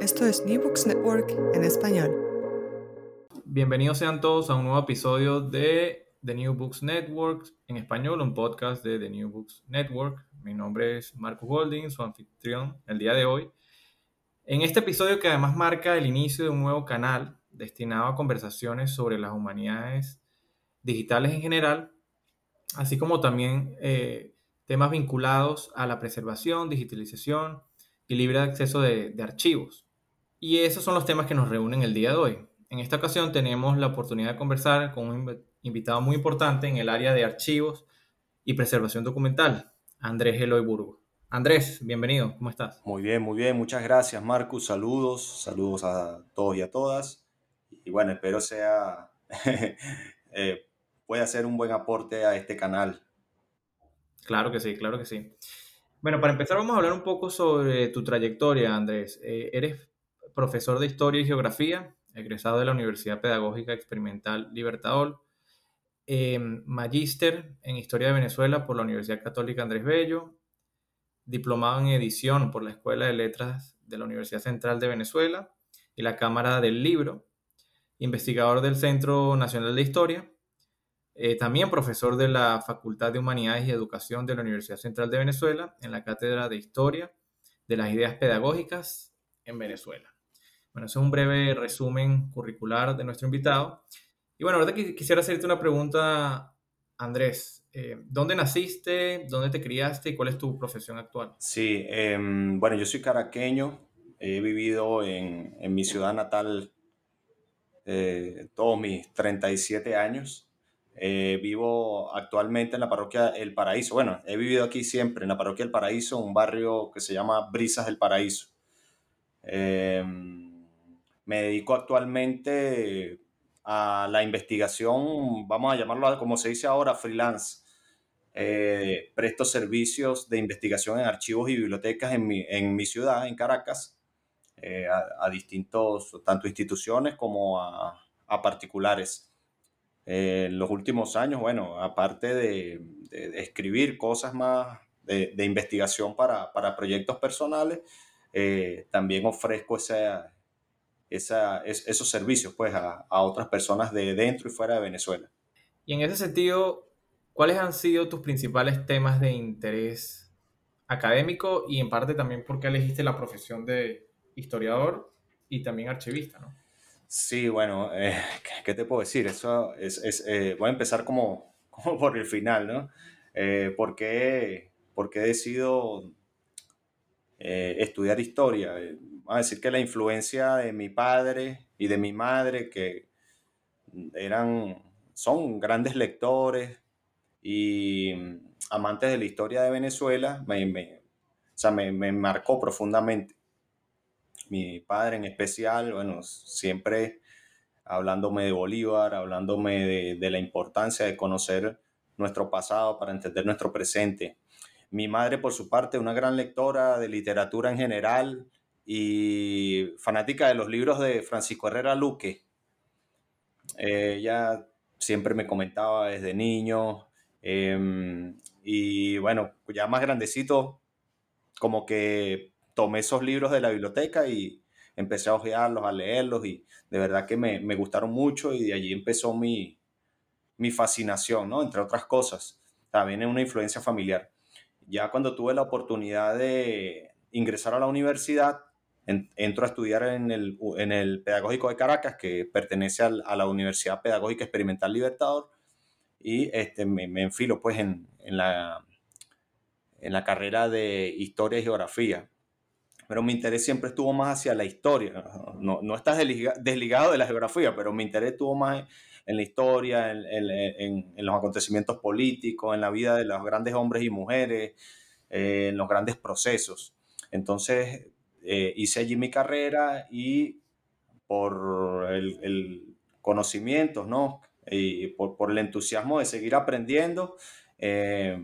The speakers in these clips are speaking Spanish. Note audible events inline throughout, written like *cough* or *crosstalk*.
esto es New Books Network en español. Bienvenidos sean todos a un nuevo episodio de The New Books Network en español, un podcast de The New Books Network. Mi nombre es Marco Golding, su anfitrión el día de hoy. En este episodio que además marca el inicio de un nuevo canal destinado a conversaciones sobre las humanidades digitales en general, así como también eh, temas vinculados a la preservación, digitalización y libre acceso de archivos. Y esos son los temas que nos reúnen el día de hoy. En esta ocasión tenemos la oportunidad de conversar con un invitado muy importante en el área de archivos y preservación documental, Andrés Eloy Burgo. Andrés, bienvenido, ¿cómo estás? Muy bien, muy bien, muchas gracias Marcus, saludos, saludos a todos y a todas. Y bueno, espero sea, *laughs* eh, pueda hacer un buen aporte a este canal. Claro que sí, claro que sí. Bueno, para empezar vamos a hablar un poco sobre tu trayectoria, Andrés. Eh, eres profesor de Historia y Geografía, egresado de la Universidad Pedagógica Experimental Libertador, eh, magíster en Historia de Venezuela por la Universidad Católica Andrés Bello, diplomado en edición por la Escuela de Letras de la Universidad Central de Venezuela y la Cámara del Libro, investigador del Centro Nacional de Historia, eh, también profesor de la Facultad de Humanidades y Educación de la Universidad Central de Venezuela en la Cátedra de Historia de las Ideas Pedagógicas en Venezuela. Bueno, eso es un breve resumen curricular de nuestro invitado. Y bueno, ahora quisiera hacerte una pregunta, Andrés. Eh, ¿Dónde naciste? ¿Dónde te criaste? ¿Y cuál es tu profesión actual? Sí, eh, bueno, yo soy caraqueño. He vivido en, en mi ciudad natal eh, todos mis 37 años. Eh, vivo actualmente en la parroquia El Paraíso. Bueno, he vivido aquí siempre, en la parroquia El Paraíso, un barrio que se llama Brisas del Paraíso. Eh, me dedico actualmente a la investigación, vamos a llamarlo como se dice ahora, freelance. Eh, presto servicios de investigación en archivos y bibliotecas en mi, en mi ciudad, en Caracas, a, a, distintos, tanto instituciones como a, particulares en los últimos años, bueno, aparte de, escribir cosas más de, investigación para, para, proyectos personales, eh, también ofrezco esa, esa, es, esos servicios pues, a, a, otras personas de dentro y fuera de Venezuela. Y en ese sentido, ¿cuáles han sido tus principales temas de interés académico y en parte también por qué elegiste la profesión de historiador y también archivista? ¿no? Sí, bueno, eh, ¿qué te puedo decir? Eso es, es eh, voy a empezar como, *laughs* como, por el final, ¿no? Eh, ¿por, qué, ¿por, qué, he decidido eh, estudiar historia? Vamos a decir que la influencia de mi padre y de mi madre, que eran, son grandes lectores y amantes de la historia de Venezuela, me, o sea, me, me marcó profundamente mi padre en especial, bueno, siempre hablándome de Bolívar, hablándome de, la importancia de conocer nuestro pasado para entender nuestro presente. Mi madre, por su parte, una gran lectora de literatura en general y fanática de los libros de Francisco Herrera Luque. ella siempre me comentaba desde niño. Em, y bueno, ya más grandecito, como que tomé esos libros de la biblioteca y empecé a ojearlos, a leerlos y de verdad que me, me gustaron mucho y de allí empezó mi, mi fascinación, ¿no? Entre otras cosas. También es una influencia familiar. Ya cuando tuve la oportunidad de ingresar a la universidad, entro a estudiar en el, en el Pedagógico de Caracas, que pertenece a la Universidad Pedagógica Experimental Libertador, y este, me, me enfilo pues en, en, la, en la carrera de Historia y Geografía. Pero mi interés siempre estuvo más hacia la historia. No, no estás desligado de la geografía, pero mi interés estuvo más en la historia, en, en, en, los acontecimientos políticos, en la vida de los grandes hombres y mujeres, eh, en los grandes procesos. Entonces, eh, hice allí mi carrera y por el, el ¿no? Y por, por, el entusiasmo de seguir aprendiendo, eh,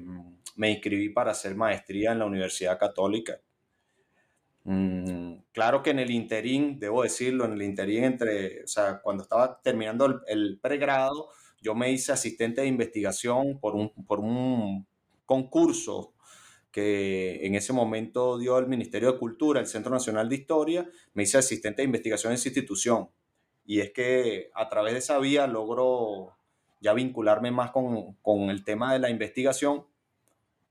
me inscribí para hacer maestría en la Universidad Católica. Mm, claro que en el interín, debo decirlo, en el interín entre, o sea, cuando estaba terminando el, pregrado, yo me hice asistente de investigación por un, por un concurso que en ese momento dio el Ministerio de Cultura, el Centro Nacional de Historia, me hice asistente de investigación en esa institución. Y es que a través de esa vía logro ya vincularme más con, con el tema de la investigación,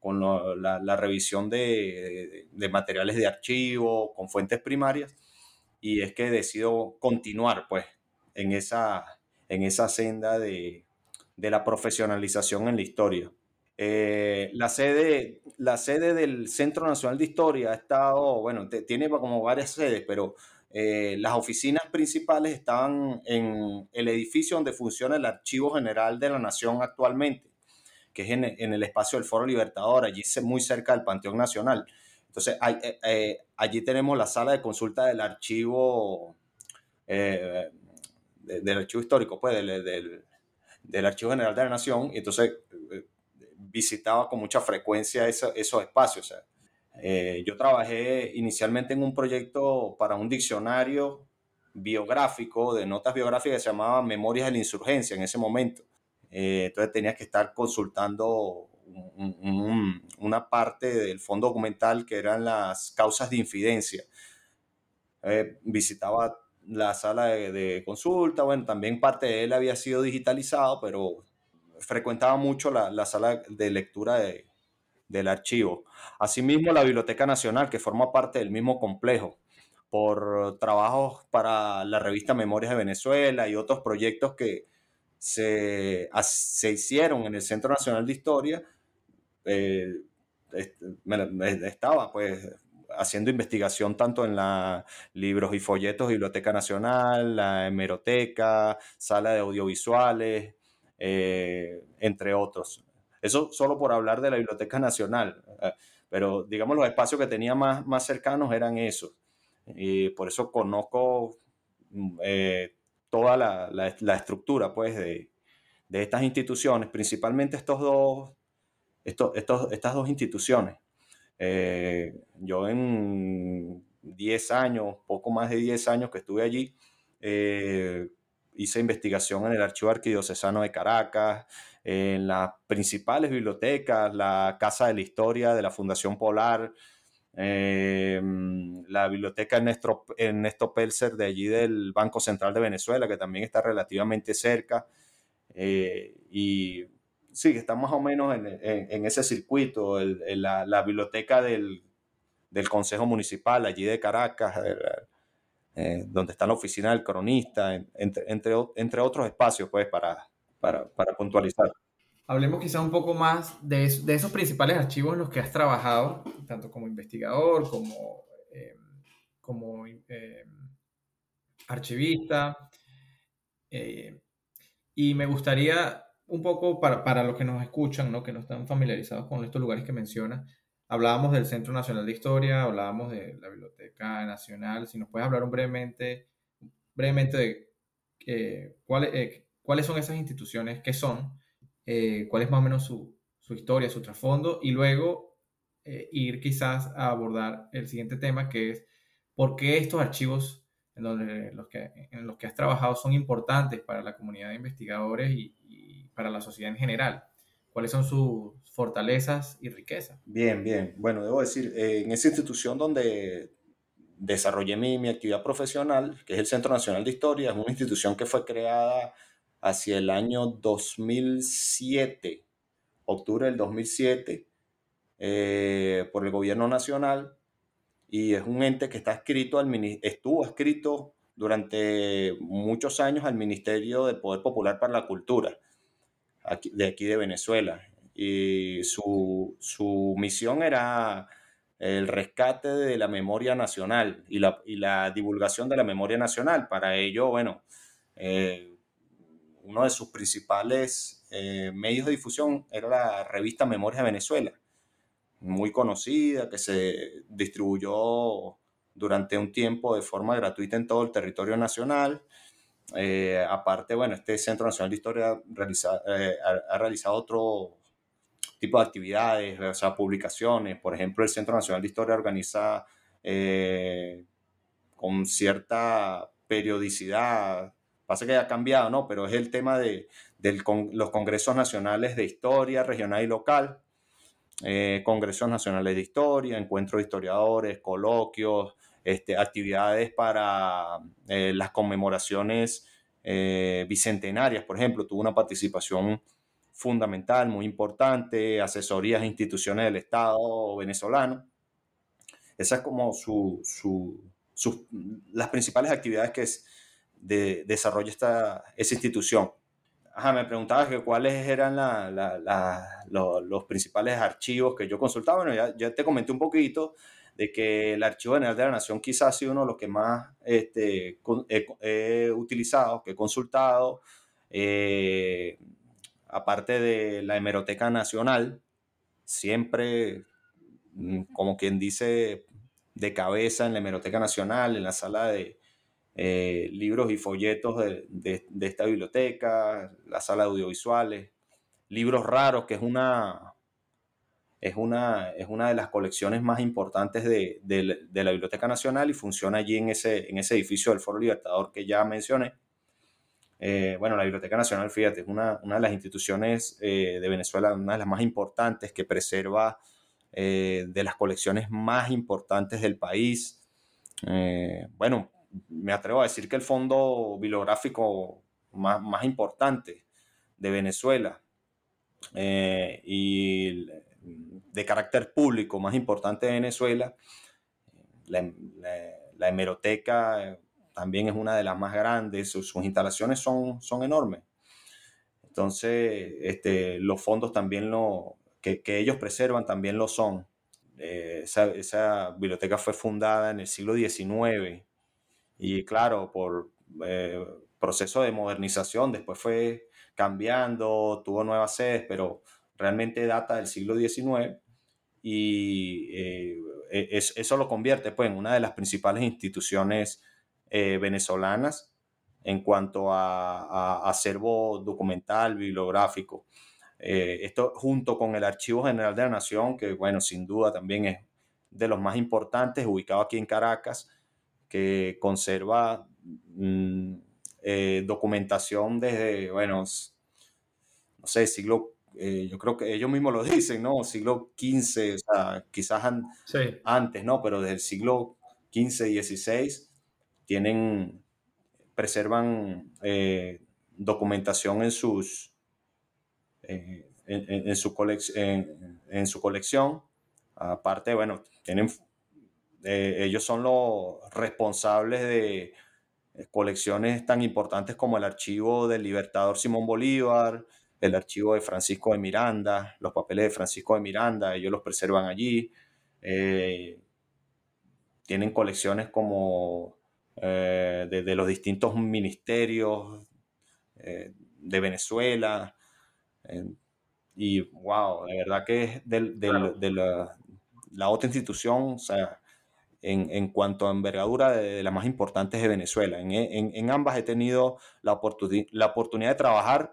con lo, la, la, revisión de, de, materiales de archivo, con fuentes primarias, y es que decido continuar pues en esa, en esa senda de, de la profesionalización en la historia. Eh, la, sede, la sede del Centro Nacional de Historia ha estado, bueno, tiene como varias sedes, pero eh, las oficinas principales están en el edificio donde funciona el Archivo General de la Nación actualmente, que es en, en el espacio del Foro Libertador, allí muy cerca del Panteón Nacional. Entonces, hay, eh, eh allí tenemos la sala de consulta del archivo, eh, del archivo histórico, pues, del, del, del, Archivo General de la Nación, entonces visitaba con mucha frecuencia esa, esos espacios. O sea, eh, yo trabajé inicialmente en un proyecto para un diccionario biográfico, de notas biográficas que se llamaba Memorias de la Insurgencia en ese momento. Eh, entonces tenías que estar consultando un, un, una parte del fondo documental que eran las causas de infidencia. Eh, visitaba la sala de, de, consulta, bueno, también parte de él había sido digitalizado, pero frecuentaba mucho la, la sala de lectura de, del archivo. Asimismo, la Biblioteca Nacional, que forma parte del mismo complejo, por trabajos para la revista Memorias de Venezuela y otros proyectos que se, se hicieron en el Centro Nacional de Historia, eh, estaba pues haciendo investigación tanto en la libros y folletos Biblioteca Nacional, la hemeroteca, sala de audiovisuales, eh, entre otros. Eso solo por hablar de la Biblioteca Nacional, pero digamos los espacios que tenía más, más cercanos eran esos. Y por eso conozco mm, eh, toda la, la, estructura pues, de, de, estas instituciones, principalmente estos dos, estos, estos, estas dos instituciones. Eh, yo en 10 años, poco más de 10 años que estuve allí, eh, hice investigación en el Archivo Arquidiocesano de Caracas, en las principales bibliotecas, la Casa de la Historia de la Fundación Polar, eh, la biblioteca Ernesto, Ernesto Pelser de allí del Banco Central de Venezuela, que también está relativamente cerca. Eh, y sí, está más o menos en, en, ese circuito, la, biblioteca del, del, Consejo Municipal allí de Caracas, eh, donde está la oficina del cronista, entre, entre, entre otros espacios, pues, para, para, para, puntualizar. Hablemos quizá un poco más de, eso, de, esos principales archivos en los que has trabajado, tanto como investigador, como, eh, como eh, archivista. Eh, y me gustaría un poco para, para, los que nos escuchan, ¿no? que no están familiarizados con estos lugares que menciona, Hablábamos del Centro Nacional de Historia, hablábamos de la Biblioteca Nacional. Si nos puedes hablar brevemente, brevemente de cuál, cuáles son esas instituciones, qué son, eh, cuál es más o menos su, su historia, su trasfondo, y luego eh, ir quizás a abordar el siguiente tema, que es ¿Por qué estos archivos en, donde, los que, en los que has trabajado son importantes para la comunidad de investigadores y, para la sociedad en general? ¿Cuáles son sus fortalezas y riquezas? Bien, bien. Bueno, debo decir, eh, en esa institución donde desarrollé mi, mi, actividad profesional, que es el Centro Nacional de Historia, es una institución que fue creada hacia el año 2007, octubre del 2007, eh, por el gobierno nacional y es un ente que está escrito al, estuvo escrito durante muchos años al Ministerio del Poder Popular para la Cultura de aquí de Venezuela. Y su, su, misión era el rescate de la memoria nacional y la, y la divulgación de la memoria nacional. Para ello, bueno, eh, uno de sus principales eh, medios de difusión era la revista Memorias de Venezuela, muy conocida, que se distribuyó durante un tiempo de forma gratuita en todo el territorio nacional. Eh, aparte, bueno, este Centro Nacional de Historia eh, ha, realizado otro tipo de actividades, o sea, publicaciones. Por ejemplo, el Centro Nacional de Historia organiza eh, con cierta periodicidad, pasa que ha cambiado, ¿no? Pero es el tema de, los congresos nacionales de historia regional y local eh, congresos nacionales de historia, encuentros de historiadores, coloquios, este, actividades para eh, las conmemoraciones eh, bicentenarias, por ejemplo, tuvo una participación fundamental, muy importante, asesorías a instituciones del Estado venezolano. Esas es como su, las principales actividades que es de, desarrolla esta, esa institución. Ajá, me preguntabas que cuáles eran los, principales archivos que yo consultaba. Bueno, ya, te comenté un poquito de que el Archivo General de la Nación quizás ha sido uno de los que más este, he, utilizado, que he consultado. Eh, aparte de la Hemeroteca Nacional, siempre, mm, como quien dice, de cabeza en la Hemeroteca Nacional, en la sala de, eh, libros y folletos de, esta biblioteca, la sala de audiovisuales, libros raros, que es una, es una, es una de las colecciones más importantes de, la Biblioteca Nacional y funciona allí en ese, en ese edificio del Foro Libertador que ya mencioné. Eh, bueno, la Biblioteca Nacional, fíjate, es una, una de las instituciones eh, de Venezuela, una de las más importantes que preserva de las colecciones más importantes del país. bueno, me atrevo a decir que el fondo bibliográfico más, más importante de Venezuela eh, y de carácter público más importante de Venezuela, la, la, hemeroteca también es una de las más grandes, sus, instalaciones son, son enormes. Entonces, este, los fondos también lo, que, que ellos preservan también lo son. Eh, esa, esa, biblioteca fue fundada en el siglo XIX y claro, por eh, proceso de modernización, después fue cambiando, tuvo nuevas sedes, pero realmente data del siglo XIX y eh, e, eso lo convierte pues, en una de las principales instituciones eh, venezolanas en cuanto a, acervo documental, bibliográfico. esto junto con el Archivo General de la Nación, que bueno, sin duda también es de los más importantes, ubicado aquí en Caracas, que conserva mm, eh, documentación desde, bueno, no sé, siglo, eh, yo creo que ellos mismos lo *laughs* dicen, ¿no? Siglo XV, o sea, quizás antes, ¿no? Pero desde el siglo XV, XVI, tienen, preservan eh, documentación en sus, en, su en, su colección. Aparte, bueno, tienen eh, ellos son los responsables de eh, colecciones tan importantes como el archivo del libertador Simón Bolívar, el archivo de Francisco de Miranda, los papeles de Francisco de Miranda, ellos los preservan allí. Eh, tienen colecciones como de, los distintos ministerios de Venezuela. y wow, de verdad que es de, la, la, otra institución, o sea, en, cuanto a envergadura de, las más importantes de Venezuela. En, ambas he tenido la, la oportunidad de trabajar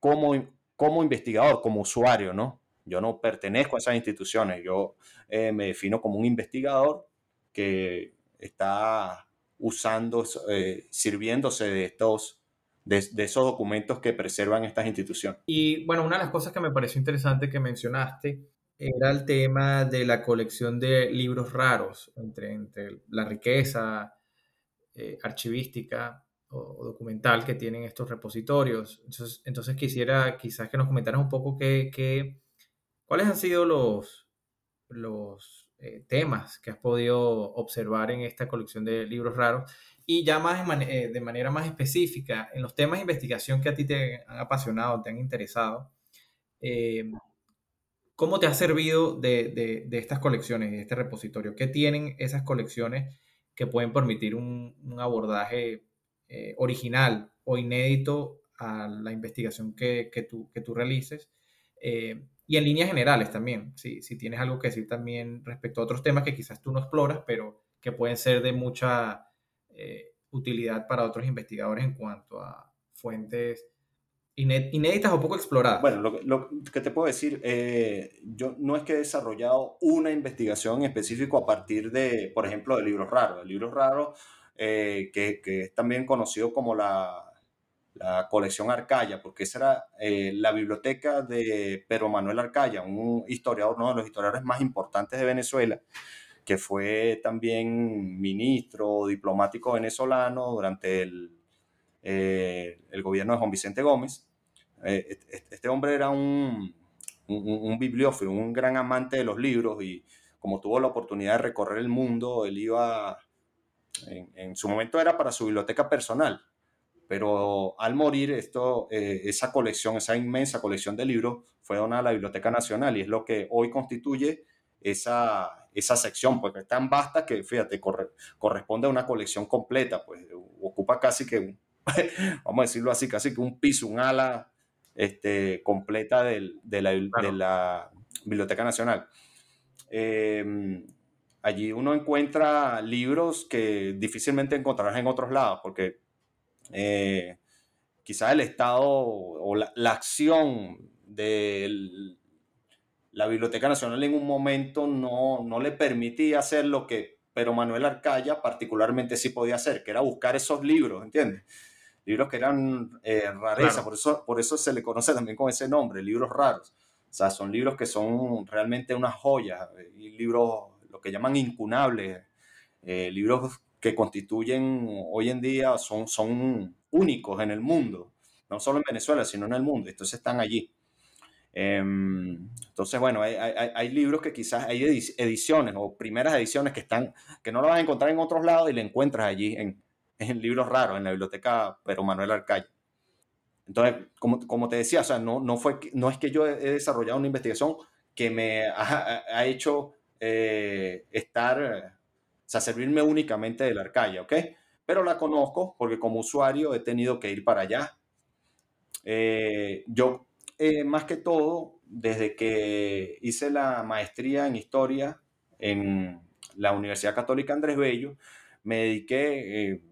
como, como investigador, como usuario, ¿no? Yo no pertenezco a esas instituciones, yo eh, me defino como un investigador que está usando, eh, sirviéndose de estos, de, esos documentos que preservan estas instituciones. Y bueno, una de las cosas que me pareció interesante que mencionaste era el tema de la colección de libros raros, entre, entre la riqueza eh, archivística o, documental que tienen estos repositorios. Entonces, entonces quisiera quizás que nos comentaras un poco qué, cuáles han sido los, los eh, temas que has podido observar en esta colección de libros raros y ya más eh, de manera más específica, en los temas de investigación que a ti te han apasionado, te han interesado, ¿cómo te ha servido de, estas colecciones, de este repositorio? ¿Qué tienen esas colecciones que pueden permitir un, abordaje original o inédito a la investigación que, tú, que tú realices? y en líneas generales también, si, si tienes algo que decir también respecto a otros temas que quizás tú no exploras, pero que pueden ser de mucha eh, utilidad para otros investigadores en cuanto a fuentes inéditas o poco exploradas. Bueno, lo, que te puedo decir, eh, yo no es que he desarrollado una investigación en específico a partir de, por ejemplo, de libros raros. De libros raros, eh, que, que, es también conocido como la, la colección Arcaya, porque esa era eh, la biblioteca de Pedro Manuel Arcaya, un historiador, uno de los historiadores más importantes de Venezuela, que fue también ministro diplomático venezolano durante el, eh, el gobierno de Juan Vicente Gómez. Eh, este hombre era un, un, bibliófilo, un gran amante de los libros y como tuvo la oportunidad de recorrer el mundo, él iba, en, en su momento era para su biblioteca personal, pero al morir, esto, eh, esa colección, esa inmensa colección de libros fue donada a la Biblioteca Nacional y es lo que hoy constituye esa, esa sección, porque es tan vasta que, fíjate, corresponde a una colección completa, pues ocupa casi que, *laughs* vamos a decirlo así, casi que un piso, un ala este, completa de, la, de, la, Biblioteca Nacional. Em, allí uno encuentra libros que difícilmente encontrarás en otros lados, porque eh, quizás el Estado o la, acción de la Biblioteca Nacional en un momento no, no le permitía hacer lo que pero Manuel Arcaya particularmente sí podía hacer, que era buscar esos libros, ¿entiendes? Libros que eran eh, rareza, por, eso, por eso se le conoce también con ese nombre, libros raros. O sea, son libros que son realmente unas joyas, y libros, lo que llaman incunables, eh, libros que constituyen hoy en día son, son únicos en el mundo, no solo en Venezuela, sino en el mundo. Entonces están allí. Em, entonces, bueno, hay, hay, libros que quizás hay ediciones o primeras ediciones que están, que no lo vas a encontrar en otros lados y le encuentras allí en, en libros raros, en la biblioteca Pero Manuel Arcaya. Entonces, como, como, te decía, o sea, no, no, fue, no es que yo he desarrollado una investigación que me ha, ha hecho eh, estar o sea, servirme únicamente de la Arcaya, ¿ok? Pero la conozco porque como usuario he tenido que ir para allá. Eh, yo, eh, más que todo, desde que hice la maestría en historia en la Universidad Católica Andrés Bello, me dediqué eh,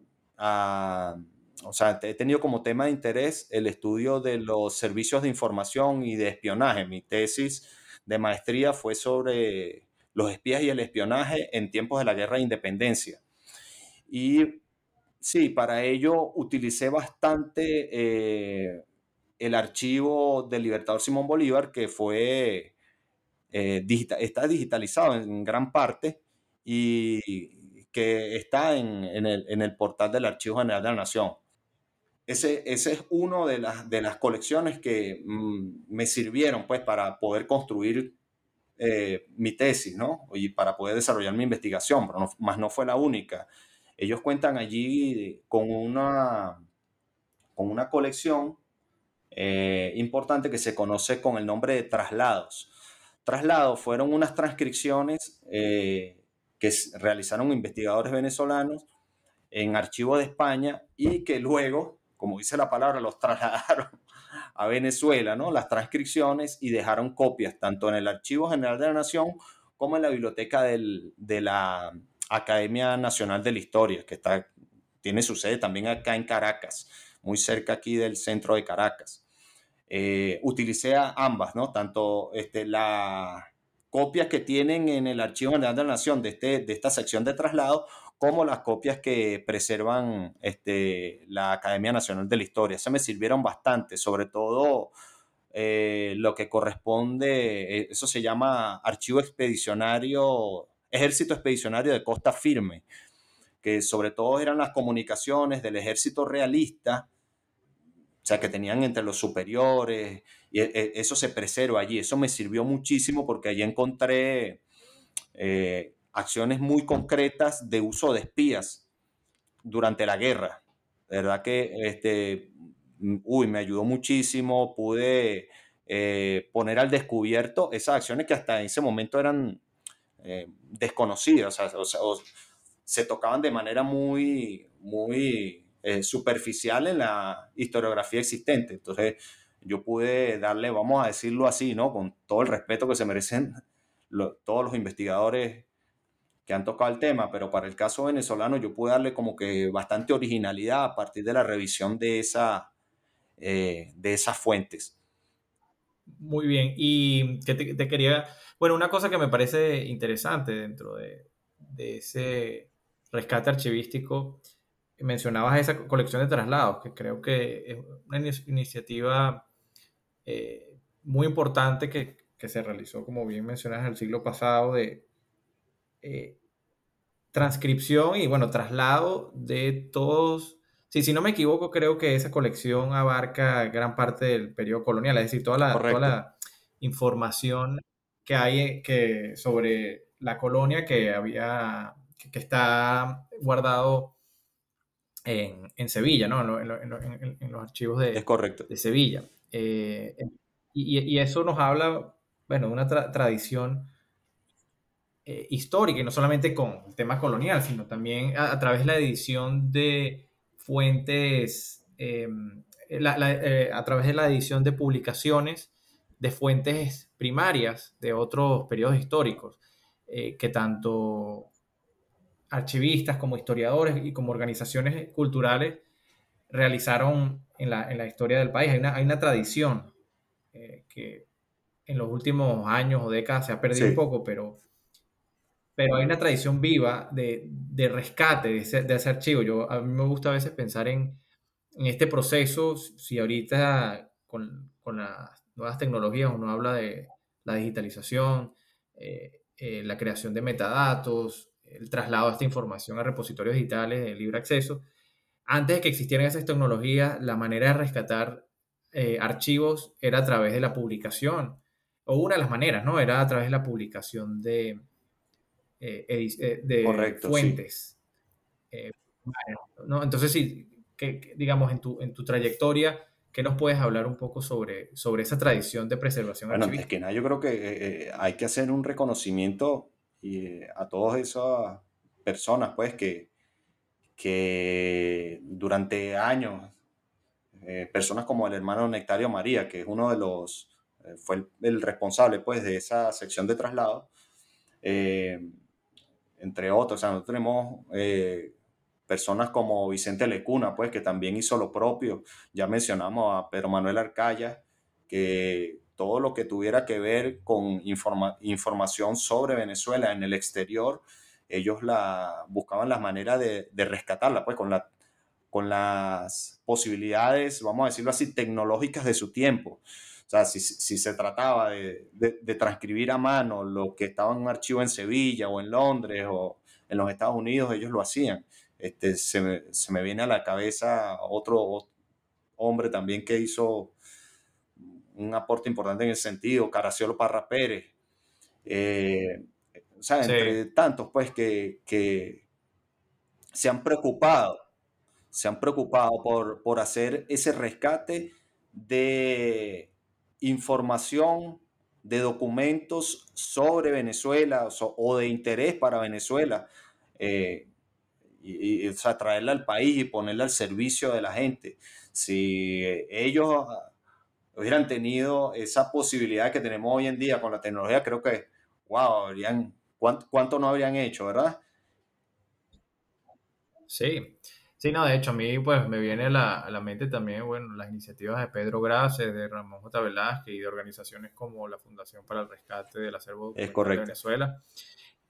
a, o sea, he tenido como tema de interés el estudio de los servicios de información y de espionaje. Mi tesis de maestría fue sobre los espías y el espionaje en tiempos de la guerra de independencia. Y sí, para ello utilicé bastante eh, el archivo del Libertador Simón Bolívar, que fue, eh, está digitalizado en gran parte y que está en, el, portal del Archivo General de la Nación. Ese, ese es uno de las, de las colecciones que mm, me sirvieron pues para poder construir eh, mi tesis, ¿no? Y para poder desarrollar mi investigación, pero más no fue la única. Ellos cuentan allí con una, con una colección eh, importante que se conoce con el nombre de traslados. Traslados fueron unas transcripciones eh, que realizaron investigadores venezolanos en archivo de España y que luego, como dice la palabra, los *laughs* trasladaron a Venezuela, ¿no? Las transcripciones y dejaron copias tanto en el Archivo General de la Nación como en la biblioteca de la Academia Nacional de la Historia, que está, tiene su sede también acá en Caracas, muy cerca aquí del centro de Caracas. Eh, utilicé ambas, ¿no? Tanto este, la copia que tienen en el Archivo General de la Nación de, este, de esta sección de traslado, como las copias que preservan este, la Academia Nacional de la Historia. Se me sirvieron bastante, sobre todo eh, lo que corresponde, eh, eso se llama Archivo Expedicionario, Ejército Expedicionario de Costa Firme, que sobre todo eran las comunicaciones del ejército realista, o sea, que tenían entre los superiores, y eh, eso se preserva allí. Eso me sirvió muchísimo porque allí encontré acciones muy concretas de uso de espías durante la guerra. Verdad que este, uy, me ayudó muchísimo, pude eh, poner al descubierto esas acciones que hasta ese momento eran eh, desconocidas, o sea, se tocaban de manera muy, muy eh, superficial en la historiografía existente. Entonces, yo pude darle, vamos a decirlo así, ¿no? Con todo el respeto que se merecen todos los investigadores que han tocado el tema, pero para el caso venezolano yo pude darle como que bastante originalidad a partir de la revisión de, esa, eh, de esas fuentes. Muy bien, y que te, quería, bueno, una cosa que me parece interesante dentro de, de ese rescate archivístico, mencionabas esa colección de traslados, que creo que es una iniciativa eh, muy importante que, que, se realizó, como bien mencionas, el siglo pasado, de, eh, transcripción y, bueno, traslado de todos. Sí, si no me equivoco, creo que esa colección abarca gran parte del periodo colonial, es decir, toda la, toda la información que hay que, sobre la colonia que había, que, está guardado en, en, Sevilla, ¿no? En, en, los archivos de, es correcto. de Sevilla. Eh, y, y, eso nos habla, bueno, de una tradición eh, histórica y no solamente con el tema colonial, sino también a, través de la edición de fuentes, eh, a través de la edición de publicaciones de fuentes primarias de otros periodos históricos, eh, que tanto archivistas como historiadores y como organizaciones culturales realizaron en la, en la historia del país. Hay una, hay una tradición que en los últimos años o décadas se ha perdido un poco, pero pero hay una tradición viva de, de rescate de ese, de ese, archivo. Yo, a mí me gusta a veces pensar en, en este proceso, si ahorita con, con, las nuevas tecnologías uno habla de la digitalización, eh, eh, la creación de metadatos, el traslado de esta información a repositorios digitales de libre acceso. Antes de que existieran esas tecnologías, la manera de rescatar eh, archivos era a través de la publicación, o una de las maneras, ¿no? Era a través de la publicación de, eh, eh, de fuentes. Eh, ¿no? Entonces, sí, que, digamos, en tu, en tu trayectoria, ¿qué nos puedes hablar un poco sobre, sobre esa tradición de preservación bueno, es que nada, yo creo que hay que hacer un reconocimiento a todas esas personas, pues, que, que durante años, personas como el hermano Nectario María, que es uno de los, fue el, el, responsable, pues, de esa sección de traslado, entre otros. O sea, nosotros tenemos eh, personas como Vicente Lecuna, pues, que también hizo lo propio. Ya mencionamos a Pedro Manuel Arcaya, que todo lo que tuviera que ver con información sobre Venezuela en el exterior, ellos la, buscaban las maneras de, rescatarla, pues, con, la, con las posibilidades, vamos a decirlo así, tecnológicas de su tiempo. O sea, si, si se trataba de, de, transcribir a mano lo que estaba en un archivo en Sevilla o en Londres o en los Estados Unidos, ellos lo hacían. Este, se, me, se me viene a la cabeza otro hombre también que hizo un aporte importante en el sentido, Caraciolo Parra Pérez. Eh, o sea, entre tantos, pues, que, que, se han preocupado, se han preocupado por, por hacer ese rescate de información de documentos sobre Venezuela o, de interés para Venezuela eh, y, o sea, traerla al país y ponerla al servicio de la gente. Si ellos hubieran tenido esa posibilidad que tenemos hoy en día con la tecnología, creo que, wow, habrían, ¿cuánto, cuánto no habrían hecho, verdad? Sí, Sí, no, de hecho, a mí pues me viene a la, a la mente también, bueno, las iniciativas de Pedro Grace, de Ramón J. Velázquez y de organizaciones como la Fundación para el Rescate del Acervo de Venezuela,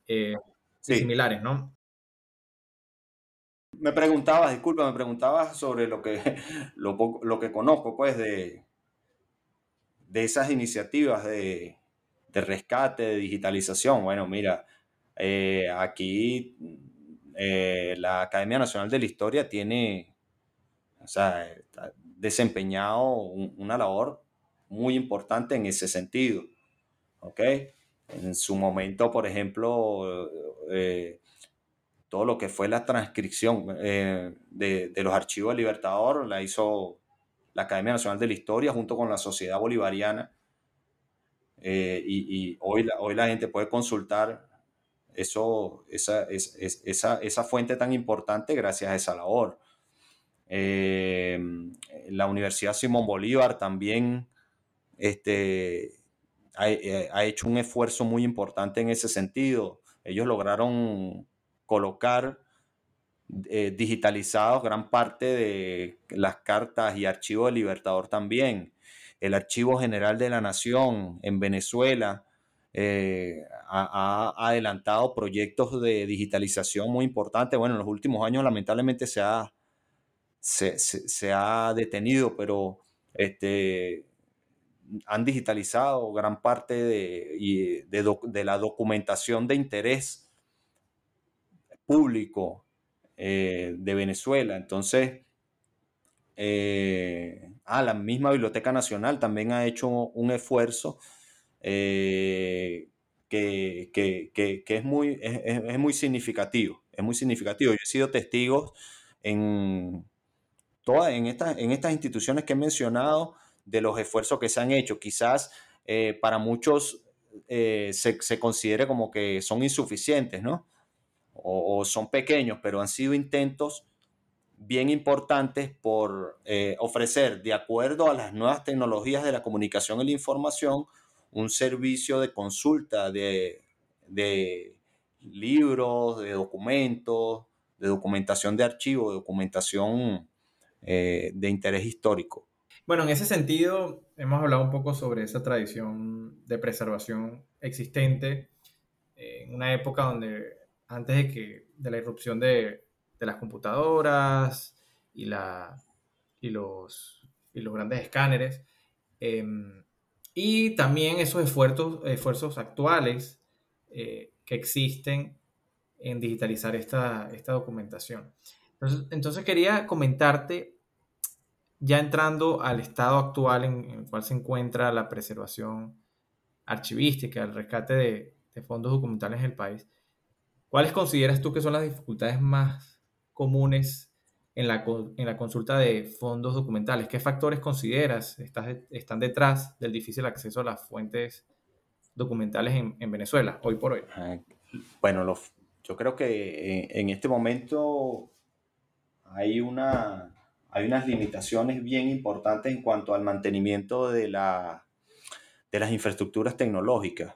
eh, similares, ¿no? Me preguntabas, disculpa, me preguntabas sobre lo que, lo, lo que conozco, pues, de, de esas iniciativas de, de rescate, de digitalización. Bueno, mira, eh, aquí eh, la Academia Nacional de la Historia tiene, o sea, desempeñado una labor muy importante en ese sentido. ¿Ok? En su momento, por ejemplo, eh, todo lo que fue la transcripción de, de, los archivos de Libertador la hizo la Academia Nacional de la Historia junto con la Sociedad Bolivariana eh, y, hoy, hoy la gente puede consultar esa, fuente tan importante gracias a esa labor. Eh, la Universidad Simón Bolívar también este, eh, ha, hecho un esfuerzo muy importante en ese sentido. Ellos lograron colocar digitalizados gran parte de las cartas y archivos de Libertador también el Archivo General de la Nación en Venezuela eh, ha, adelantado proyectos de digitalización muy importantes. Bueno, en los últimos años lamentablemente se ha, se, ha detenido, pero este, han digitalizado gran parte de, la documentación de interés público eh, de Venezuela. Entonces, eh, ah, la misma Biblioteca Nacional también ha hecho un esfuerzo eh, que, es, muy, es, muy significativo. Es muy significativo. Yo he sido testigo en, todas en, estas, en estas instituciones que he mencionado de los esfuerzos que se han hecho. Quizás eh, para muchos se, se, considere como que son insuficientes, ¿no? o son pequeños, pero han sido intentos bien importantes por eh, ofrecer, de acuerdo a las nuevas tecnologías de la comunicación y la información, un servicio de consulta de, libros, de documentos, de documentación de archivos, de documentación eh, de interés histórico. Bueno, en ese sentido, hemos hablado un poco sobre esa tradición de preservación existente en una época donde antes de que de la irrupción de de las computadoras y, la, y, los, y los grandes escáneres. Em, y también esos esfuerzos, esfuerzos actuales eh, que existen en digitalizar esta, esta documentación. Entonces, entonces, quería comentarte, ya entrando al estado actual en, el cual se encuentra la preservación archivística, el rescate de, fondos documentales en el país, ¿cuáles consideras tú que son las dificultades más comunes en la, en la consulta de fondos documentales? ¿Qué factores consideras están detrás del difícil acceso a las fuentes documentales en, Venezuela, hoy por hoy? Bueno, yo creo que en, este momento hay, una, hay unas limitaciones bien importantes en cuanto al mantenimiento de, la, de las infraestructuras tecnológicas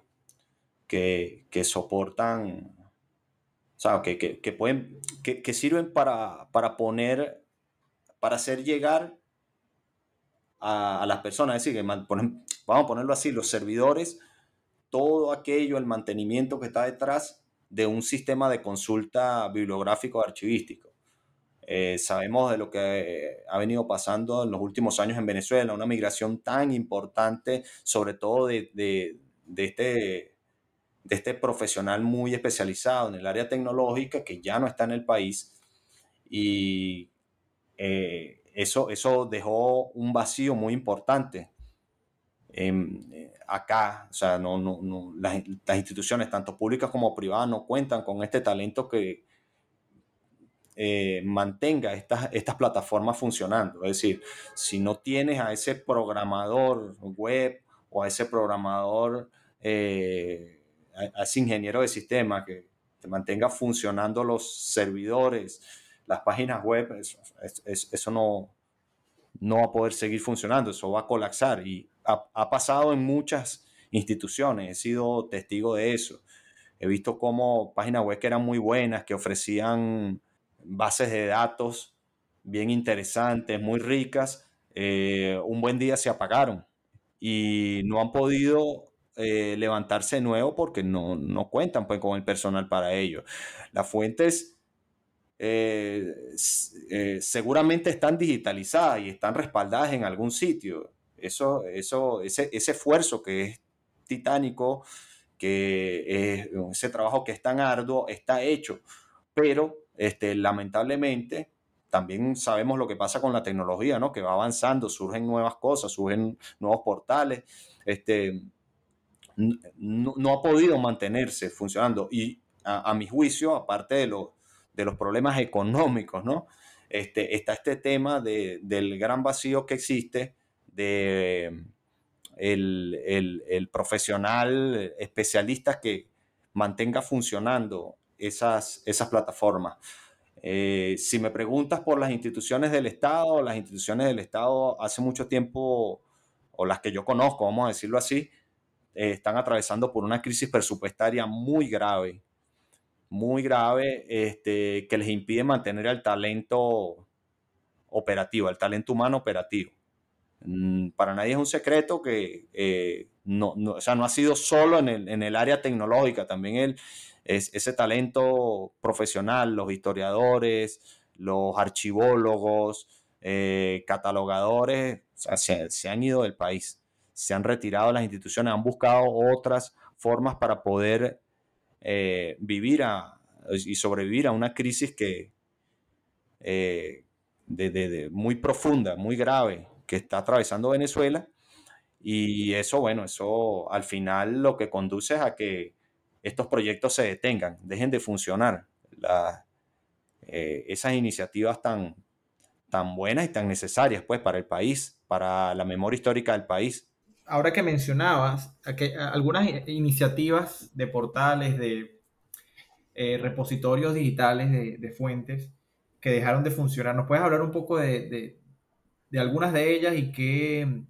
que, que soportan o sea, que, que, pueden, que, sirven para, para, poner, para hacer llegar a, las personas, es decir, que vamos a ponerlo así, los servidores, todo aquello, el mantenimiento que está detrás de un sistema de consulta bibliográfico archivístico. Eh, sabemos de lo que ha venido pasando en los últimos años en Venezuela, una migración tan importante, sobre todo de, de, de este de este profesional muy especializado en el área tecnológica que ya no está en el país y eh, eso, eso dejó un vacío muy importante eh, acá. O sea, no, no, las, instituciones, tanto públicas como privadas, no cuentan con este talento que eh, mantenga estas, estas plataformas funcionando. Es decir, si no tienes a ese programador web o a ese programador a, ese ingeniero de sistema que te mantenga funcionando los servidores, las páginas web, eso, no, no va a poder seguir funcionando, eso va a colapsar y ha, pasado en muchas instituciones, he sido testigo de eso. He visto cómo páginas web que eran muy buenas, que ofrecían bases de datos bien interesantes, muy ricas, eh, un buen día se apagaron y no han podido eh, levantarse nuevo porque no, no cuentan pues, con el personal para ello. Las fuentes eh, eh, seguramente están digitalizadas y están respaldadas en algún sitio. Eso, eso, ese, ese esfuerzo que es titánico, que ese trabajo que es tan arduo, está hecho. Pero este, lamentablemente también sabemos lo que pasa con la tecnología, ¿no? Que va avanzando, surgen nuevas cosas, surgen nuevos portales. Este, no, ha podido mantenerse funcionando. Y a, mi juicio, aparte de, de los problemas económicos, ¿no? Este, está este tema del gran vacío que existe de el, profesional especialista que mantenga funcionando esas, esas plataformas. Eh, si me preguntas por las instituciones del Estado, las instituciones del Estado hace mucho tiempo, o las que yo conozco, vamos a decirlo así, eh, están atravesando por una crisis presupuestaria muy grave, muy grave, este, que les impide mantener el talento operativo, el talento humano operativo. Mm, para nadie es un secreto que eh, no, no, no ha sido solo en el, área tecnológica, también el, es, ese talento profesional, los historiadores, los archivólogos, eh, catalogadores, se, han ido del país, se han retirado las instituciones, han buscado otras formas para poder eh, vivir y sobrevivir a una crisis que eh, de, muy profunda, muy grave, que está atravesando Venezuela. Y eso, bueno, eso al final lo que conduce es a que estos proyectos se detengan, dejen de funcionar. Eh, esas iniciativas tan, tan buenas y tan necesarias pues, para el país, para la memoria histórica del país. Ahora que mencionabas que algunas iniciativas de portales, de eh, repositorios digitales de, fuentes que dejaron de funcionar, ¿nos puedes hablar un poco de, algunas de ellas y qué,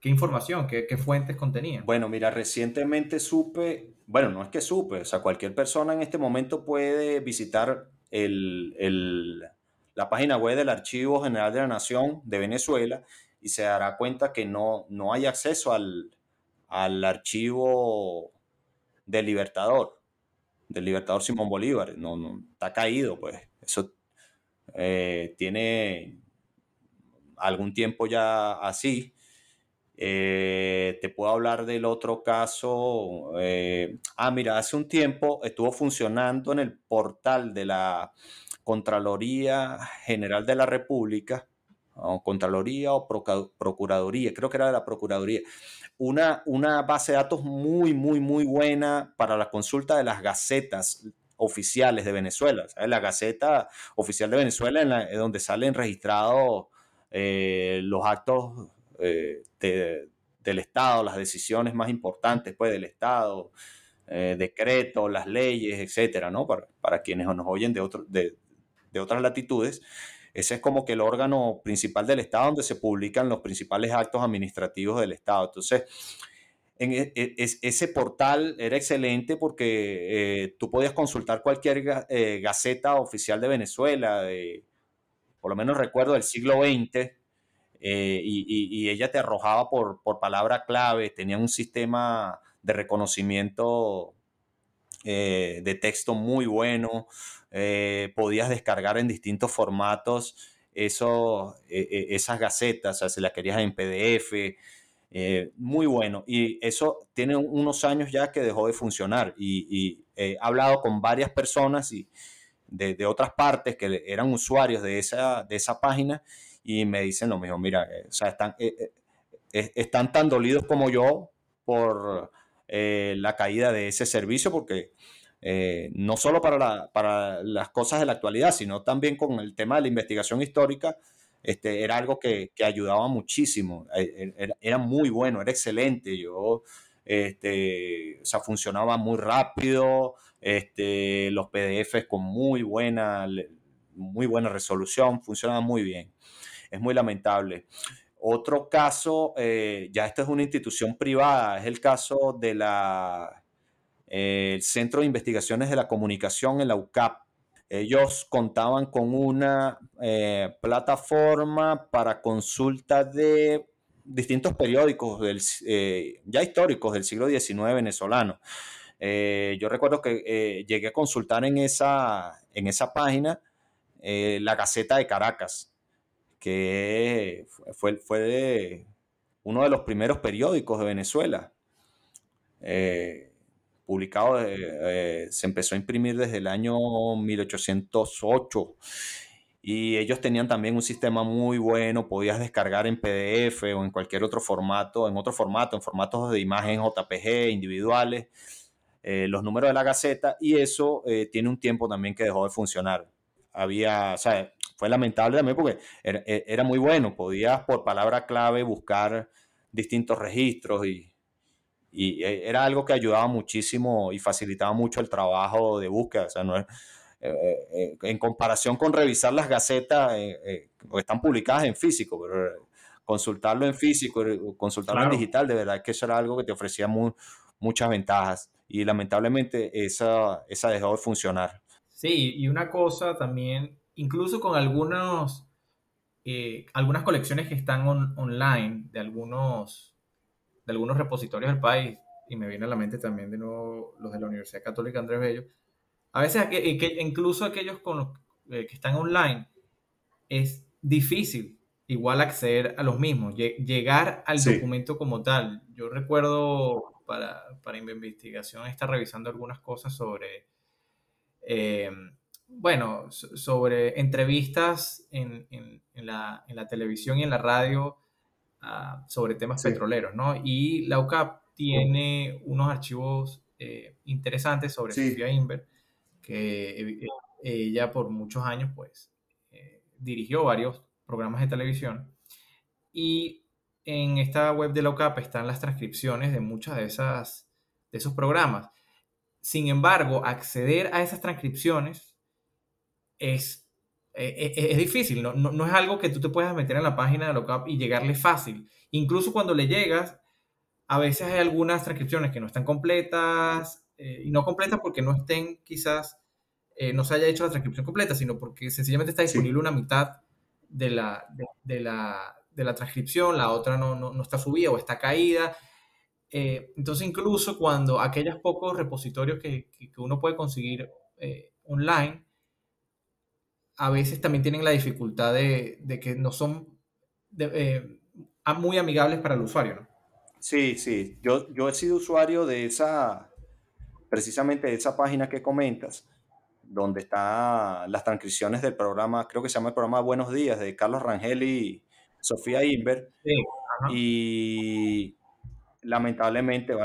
qué información, qué, qué fuentes contenían? Bueno, mira, recientemente supe bueno, no es que supe, o sea, cualquier persona en este momento puede visitar la página web del Archivo General de la Nación de Venezuela y se dará cuenta que no, no hay acceso al, archivo del Libertador, del Libertador Simón Bolívar, no, no está caído, pues eso eh, tiene algún tiempo ya así. Eh, te puedo hablar del otro caso. Eh, ah, mira, hace un tiempo estuvo funcionando en el portal de la Contraloría General de la República, o Contraloría o Procuraduría, creo que era de la Procuraduría, una, una base de datos muy, muy, muy buena para la consulta de las gacetas oficiales de Venezuela. La Gaceta Oficial de Venezuela, en donde salen registrados eh, los actos eh, del Estado, las decisiones más importantes pues, del Estado, eh, decretos, las leyes, etcétera, ¿no? Para, quienes nos oyen de, otro, de, otras latitudes. Ese es como que el órgano principal del Estado donde se publican los principales actos administrativos del Estado. Entonces, en e, e, ese portal era excelente porque eh, tú podías consultar cualquier gaceta oficial de Venezuela, de, por lo menos recuerdo del siglo XX, eh, y, ella te arrojaba por, palabra clave, tenía un sistema de reconocimiento eh, de texto muy bueno, eh, podías descargar en distintos formatos eso, e, e, esas gacetas, o sea, si las querías en PDF, muy bueno. Y eso tiene unos años ya que dejó de funcionar y, he hablado con varias personas y de, de, otras partes que eran usuarios de esa, de esa página y me dicen lo mismo, mira, eh, o sea, están, eh, eh, están tan dolidos como yo por la caída de ese servicio, porque no solo para, para las cosas de la actualidad, sino también con el tema de la investigación histórica, este, era algo que, que ayudaba muchísimo, era, era, muy bueno, era excelente, yo, este, o sea, funcionaba muy rápido, este, los PDFs con muy buena, muy buena resolución, funcionaban muy bien. Es muy lamentable. Otro caso, eh, ya esta es una institución privada, es el caso del Centro de Investigaciones de la Comunicación en la UCAP. Ellos contaban con una eh, plataforma para consulta de distintos periódicos eh, ya históricos del siglo XIX venezolano. yo recuerdo que llegué a consultar en esa, en esa página eh, la Gaceta de Caracas, que fue, fue uno de los primeros periódicos de Venezuela. Eh, publicado, se empezó a imprimir desde el año 1808 y ellos tenían también un sistema muy bueno, podías descargar en PDF o en cualquier otro formato, en otro formato, en formatos de imagen JPG individuales, eh, los números de la Gaceta y eso eh, tiene un tiempo también que dejó de funcionar. Había, o sea, fue lamentable también porque era, e, era muy bueno, podías por palabra clave buscar distintos registros y, y eh, era algo que ayudaba muchísimo y facilitaba mucho el trabajo de búsqueda. O sea, no es, eh, eh, en comparación con revisar las gacetas, eh, están publicadas en físico, pero consultarlo en físico, consultarlo en digital, de verdad que eso era algo que te ofrecía muchas ventajas y lamentablemente esa, esa dejó de funcionar. Sí, y una cosa también, incluso con algunos, algunas colecciones que están online de algunos, de algunos repositorios del país, y me viene a la mente también de nuevo los de la Universidad Católica Andrés Bello, a veces incluso aquellos con eh, que están online es difícil igual acceder a los mismos, llegar al documento como tal. Yo recuerdo para, para mi investigación estar revisando algunas cosas sobre, bueno, sobre entrevistas en, en, la, en, la, televisión y en la radio ah, sobre temas petroleros, ¿no? Y la UCAP tiene unos archivos eh, interesantes sobre Sofía Inver que eh, ella por muchos años pues eh, dirigió varios programas de televisión y en esta web de LOCAP están las transcripciones de muchas de esas de esos programas. Sin embargo, acceder a esas transcripciones es, e, e, es, difícil, no, no, es algo que tú te puedas meter en la página de LOCAP y llegarle fácil. Incluso cuando le llegas, a veces hay algunas transcripciones que no están completas, eh, y no completa porque no estén quizás, eh, no se haya hecho la transcripción completa, sino porque sencillamente está disponible una mitad de la, de, la, de la transcripción, la otra no, no, no, está subida o está caída. Eh, entonces, incluso cuando aquellos pocos repositorios que, que, uno puede conseguir online, a veces también tienen la dificultad de, de que no son muy amigables para el usuario, ¿no? Sí, sí. Yo, yo he sido usuario de esa, precisamente esa página que comentas, donde están las transcripciones del programa, creo que se llama el programa Buenos Días, de Carlos Rangel y Sofía Inver. y lamentablemente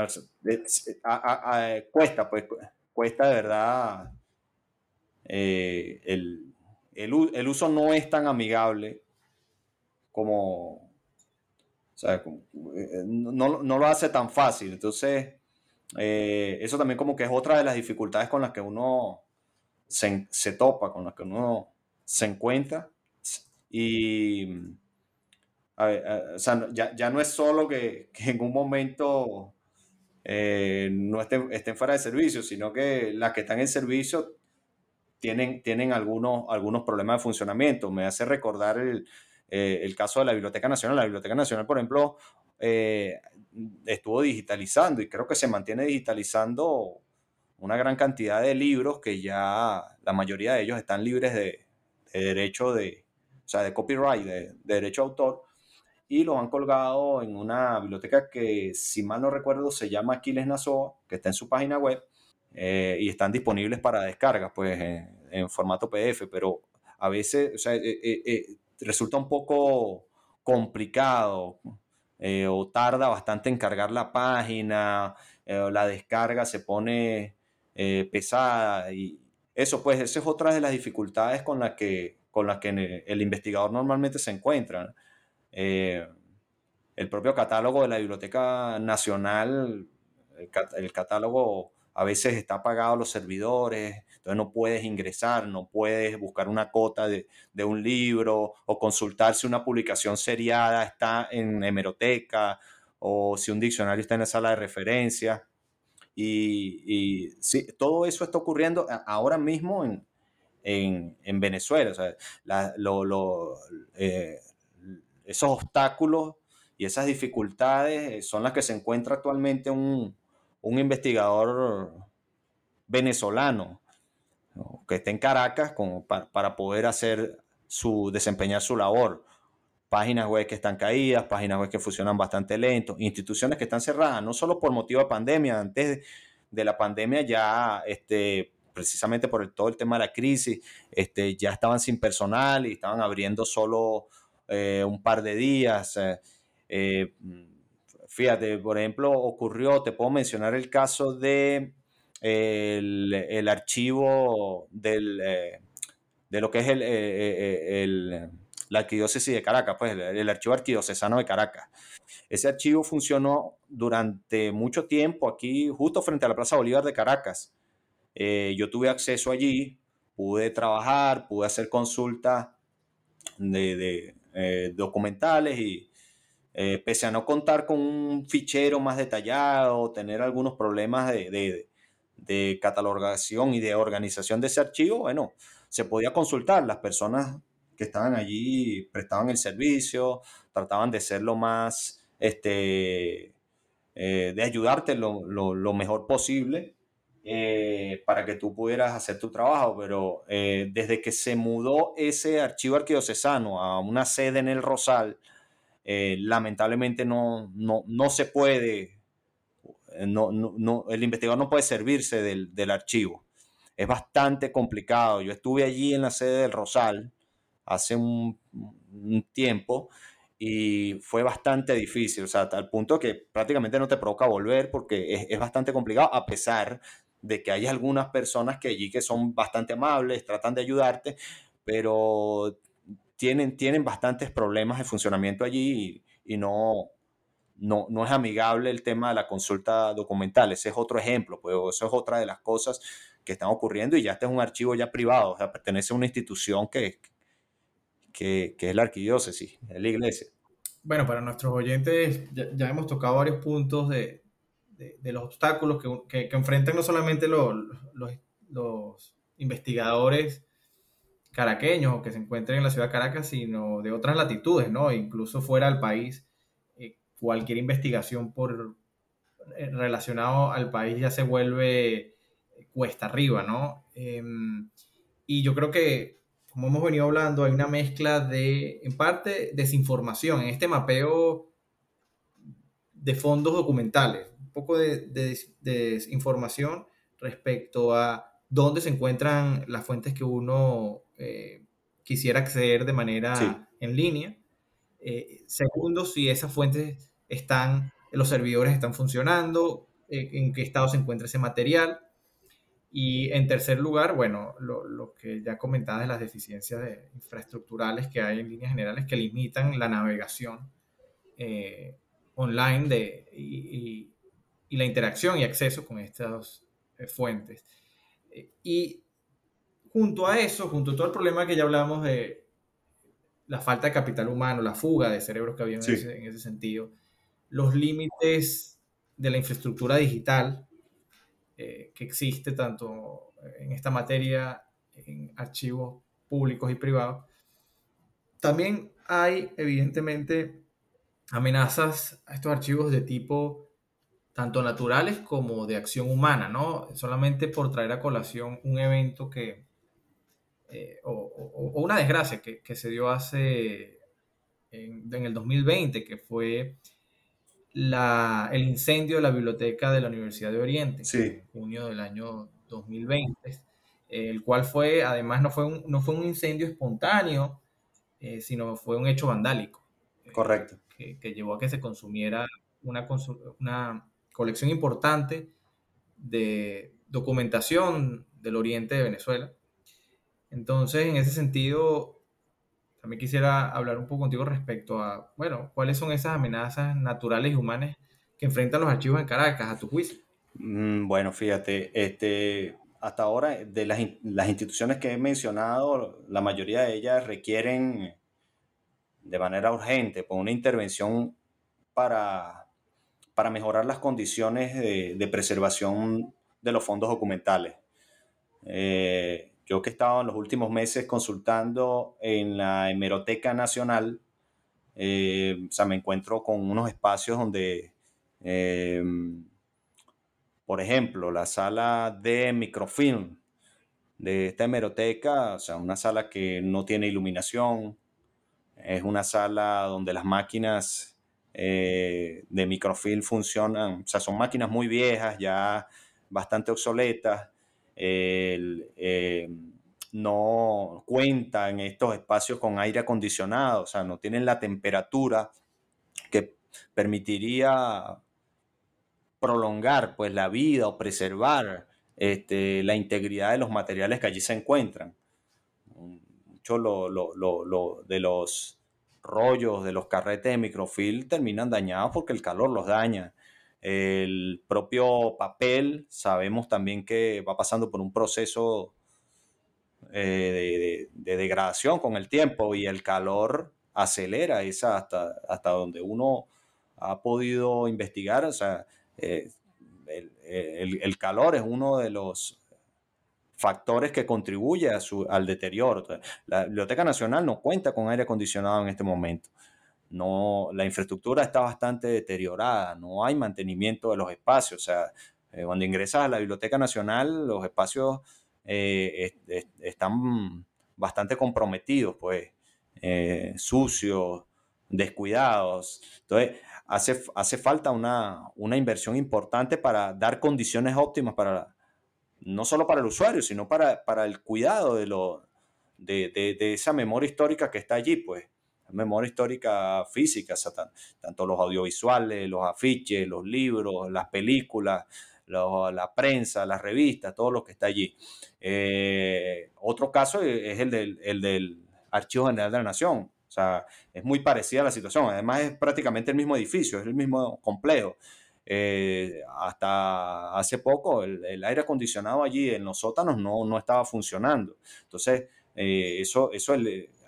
cuesta, pues cuesta de verdad. Eh, el, el, uso no es tan amigable como, o sea, eh, no, no, lo hace tan fácil. Entonces, eh, eso también como que es otra de las dificultades con las que uno se, topa, con las que uno se encuentra. Y ya, no es solo que, en un momento eh, no estén, estén, fuera de servicio, sino que las que están en servicio tienen, tienen algunos, algunos problemas de funcionamiento. Me hace recordar el, eh, el caso de la Biblioteca Nacional. La Biblioteca Nacional, por ejemplo, estuvo digitalizando y creo que se mantiene digitalizando una gran cantidad de libros que ya la mayoría de ellos están libres de, derecho de, o sea, de copyright, de, derecho de autor, y los han colgado en una biblioteca que, si mal no recuerdo, se llama Aquiles Nazoa, que está en su página web, eh, y están disponibles para descarga, pues, en, formato PDF, pero a veces, o sea, eh, eh, resulta un poco complicado o tarda bastante en cargar la página, la descarga se pone pesada y eso pues esa es otra de las dificultades con las que, con las que el, investigador normalmente se encuentra. el propio catálogo de la Biblioteca Nacional, el catálogo a veces está apagado los servidores, entonces no puedes ingresar, no puedes buscar una cota de, un libro o consultar si una publicación seriada está en hemeroteca o si un diccionario está en la sala de referencia. Y, sí, todo eso está ocurriendo ahora mismo en, Venezuela. Eh, esos obstáculos y esas dificultades son las que se encuentra actualmente un, un investigador venezolano. que esté en Caracas como para, poder hacer su, desempeñar su labor. Páginas web que están caídas, páginas web que funcionan bastante lento, instituciones que están cerradas, no solo por motivo de pandemia, antes de, la pandemia ya, este, precisamente por todo el tema de la crisis, este, ya estaban sin personal y estaban abriendo solo eh, un par de días. Eh, eh, fíjate, por ejemplo, ocurrió, te puedo mencionar el caso de el, archivo del, eh, de lo que es el, eh, eh, la arquidiócesis de Caracas, pues el, archivo arquidiocesano de Caracas. Ese archivo funcionó durante mucho tiempo aquí, justo frente a la Plaza Bolívar de Caracas. yo tuve acceso allí, pude trabajar, pude hacer consultas de, documentales y pese a no contar con un fichero más detallado, tener algunos problemas de, catalogación y de organización de ese archivo, bueno, se podía consultar. Las personas que estaban allí prestaban el servicio, trataban de ser lo más, este, eh, de ayudarte lo, mejor posible eh, para que tú pudieras hacer tu trabajo. Pero eh, desde que se mudó ese archivo arquidiocesano a una sede en el Rosal, lamentablemente no, no, no se puede eh, no, no, el investigador no puede servirse del, del, archivo. Es bastante complicado. Yo estuve allí en la sede del Rosal hace un, tiempo y fue bastante difícil, o sea, al punto que prácticamente no te provoca volver porque es, es, bastante complicado, a pesar de que hay algunas personas que allí que son bastante amables, tratan de ayudarte, pero tienen, tienen bastantes problemas de funcionamiento allí y, no, no, no es amigable el tema de la consulta documental. Ese es otro ejemplo, pues eso es otra de las cosas que están ocurriendo y ya este es un archivo ya privado, o sea, pertenece a una institución que, que, es la arquidiócesis, es la iglesia. Bueno, para nuestros oyentes ya, hemos tocado varios puntos de, los obstáculos que, enfrentan no solamente los, los, investigadores caraqueños o que se encuentran en la ciudad de Caracas, sino de otras latitudes, ¿no? incluso fuera del país cualquier investigación por eh, relacionado al país ya se vuelve cuesta arriba, ¿no? Em, y yo creo que, como hemos venido hablando, hay una mezcla de, en parte, desinformación en este mapeo de fondos documentales, un poco de, desinformación respecto a dónde se encuentran las fuentes que uno eh, quisiera acceder de manera en línea. Eh, segundo, si esas fuentes están, los servidores están funcionando, eh, en qué estado se encuentra ese material. Y en tercer lugar, bueno, lo, que ya comentaba de las deficiencias de, infraestructurales que hay en líneas generales que limitan la navegación eh, online de, y, la interacción y acceso con estas fuentes. y junto a eso, junto a todo el problema que ya hablamos de la falta de capital humano, la fuga de cerebros que había en, en ese sentido, los límites de la infraestructura digital eh, que existe tanto en esta materia, en archivos públicos y privados. También hay, evidentemente, amenazas a estos archivos de tipo tanto naturales como de acción humana, ¿no? Solamente por traer a colación un evento que, eh, o, una desgracia que, se dio hace, en, en, el 2020, que fue el incendio de la biblioteca de la Universidad de Oriente, en junio del año 2020, el cual fue, además, no fue un, no fue un incendio espontáneo, eh, sino fue un hecho vandálico. Eh, Correcto. que, llevó a que se consumiera una, una colección importante de documentación del oriente de Venezuela. Entonces, en ese sentido, también quisiera hablar un poco contigo respecto a, bueno, cuáles son esas amenazas naturales y humanas que enfrentan los archivos en Caracas, a tu juicio. Mm, bueno, fíjate, este, hasta ahora de las, las, instituciones que he mencionado, la mayoría de ellas requieren de manera urgente por pues, una intervención para, para mejorar las condiciones de, de preservación de los fondos documentales. Eh, yo que he estado en los últimos meses consultando en la Hemeroteca Nacional, eh, o sea, me encuentro con unos espacios donde, eh, por ejemplo, la sala de microfilm, de esta hemeroteca, o sea, una sala que no tiene iluminación, es una sala donde las máquinas eh, de microfilm funcionan, o sea, son máquinas muy viejas, ya bastante obsoletas, eh, no cuentan estos espacios con aire acondicionado, o sea, no tienen la temperatura que permitiría prolongar pues la vida o preservar este, la integridad de los materiales que allí se encuentran. Muchos lo, de los rollos, de los carretes de microfilm terminan dañados porque el calor los daña. El propio papel, sabemos también que va pasando por un proceso eh, de, degradación con el tiempo y el calor acelera esa hasta, hasta donde uno ha podido investigar. O sea, eh, el, calor es uno de los factores que contribuye a su, al deterioro. La Biblioteca Nacional no cuenta con aire acondicionado en este momento. No, la infraestructura está bastante deteriorada, no hay mantenimiento de los espacios. O sea, eh, cuando ingresas a la Biblioteca Nacional, los espacios eh, están bastante comprometidos, pues, sucios, descuidados. Entonces, hace, falta una, inversión importante para dar condiciones óptimas para, no solo para el usuario, sino para, para el cuidado de, lo, de, esa memoria histórica que está allí, pues memoria histórica física, tanto los audiovisuales, los afiches, los libros, las películas, la prensa, las revistas, todo lo que está allí. Eh, otro caso es el del, el Archivo General de la Nación. O sea, es muy parecida la situación. Además, es prácticamente el mismo edificio, es el mismo complejo. Eh, hasta hace poco el, aire acondicionado allí en los sótanos no, no estaba funcionando. Entonces, eh, eso, eso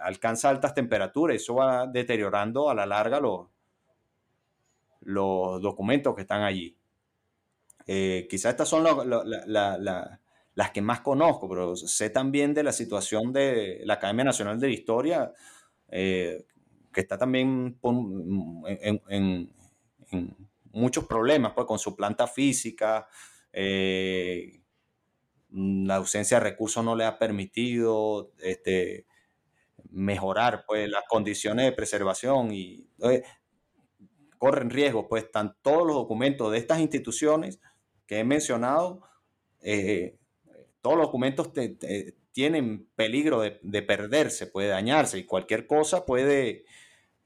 alcanza altas temperaturas, eso va deteriorando a la larga los, los documentos que están allí. Eh, quizás estas son las que más conozco, pero sé también de la situación de la Academia Nacional de la Historia, eh, que está también en, muchos problemas pues, con su planta física. La ausencia de recursos no le ha permitido este, mejorar pues, las condiciones de preservación y corren riesgo, pues están todos los documentos de estas instituciones que he mencionado, eh, todos los documentos tienen peligro de, perderse, puede dañarse y cualquier cosa puede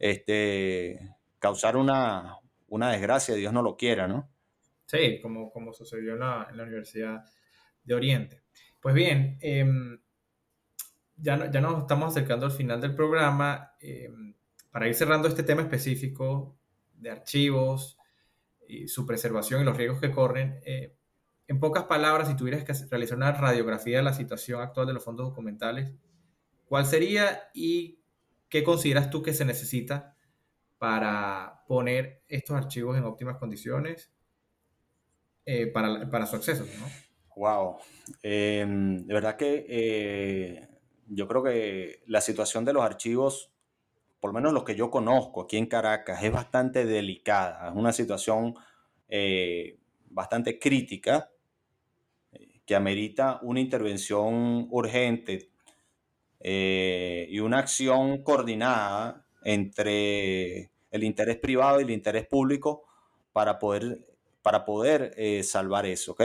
este, causar una, desgracia, Dios no lo quiera, ¿no? Sí, como, como sucedió en la, Universidad de Oriente. Pues bien, em, ya, nos estamos acercando al final del programa. Em, para ir cerrando este tema específico de archivos y su preservación y los riesgos que corren, eh, en pocas palabras, si tuvieras que realizar una radiografía de la situación actual de los fondos documentales, ¿cuál sería y qué consideras tú que se necesita para poner estos archivos en óptimas condiciones eh, para, su acceso? Wow. Em, de verdad que eh, yo creo que la situación de los archivos, por lo menos los que yo conozco aquí en Caracas, es bastante delicada. Es una situación eh, bastante crítica que amerita una intervención urgente eh, y una acción coordinada entre el interés privado y el interés público para poder, para poder eh, salvar eso, ¿ok?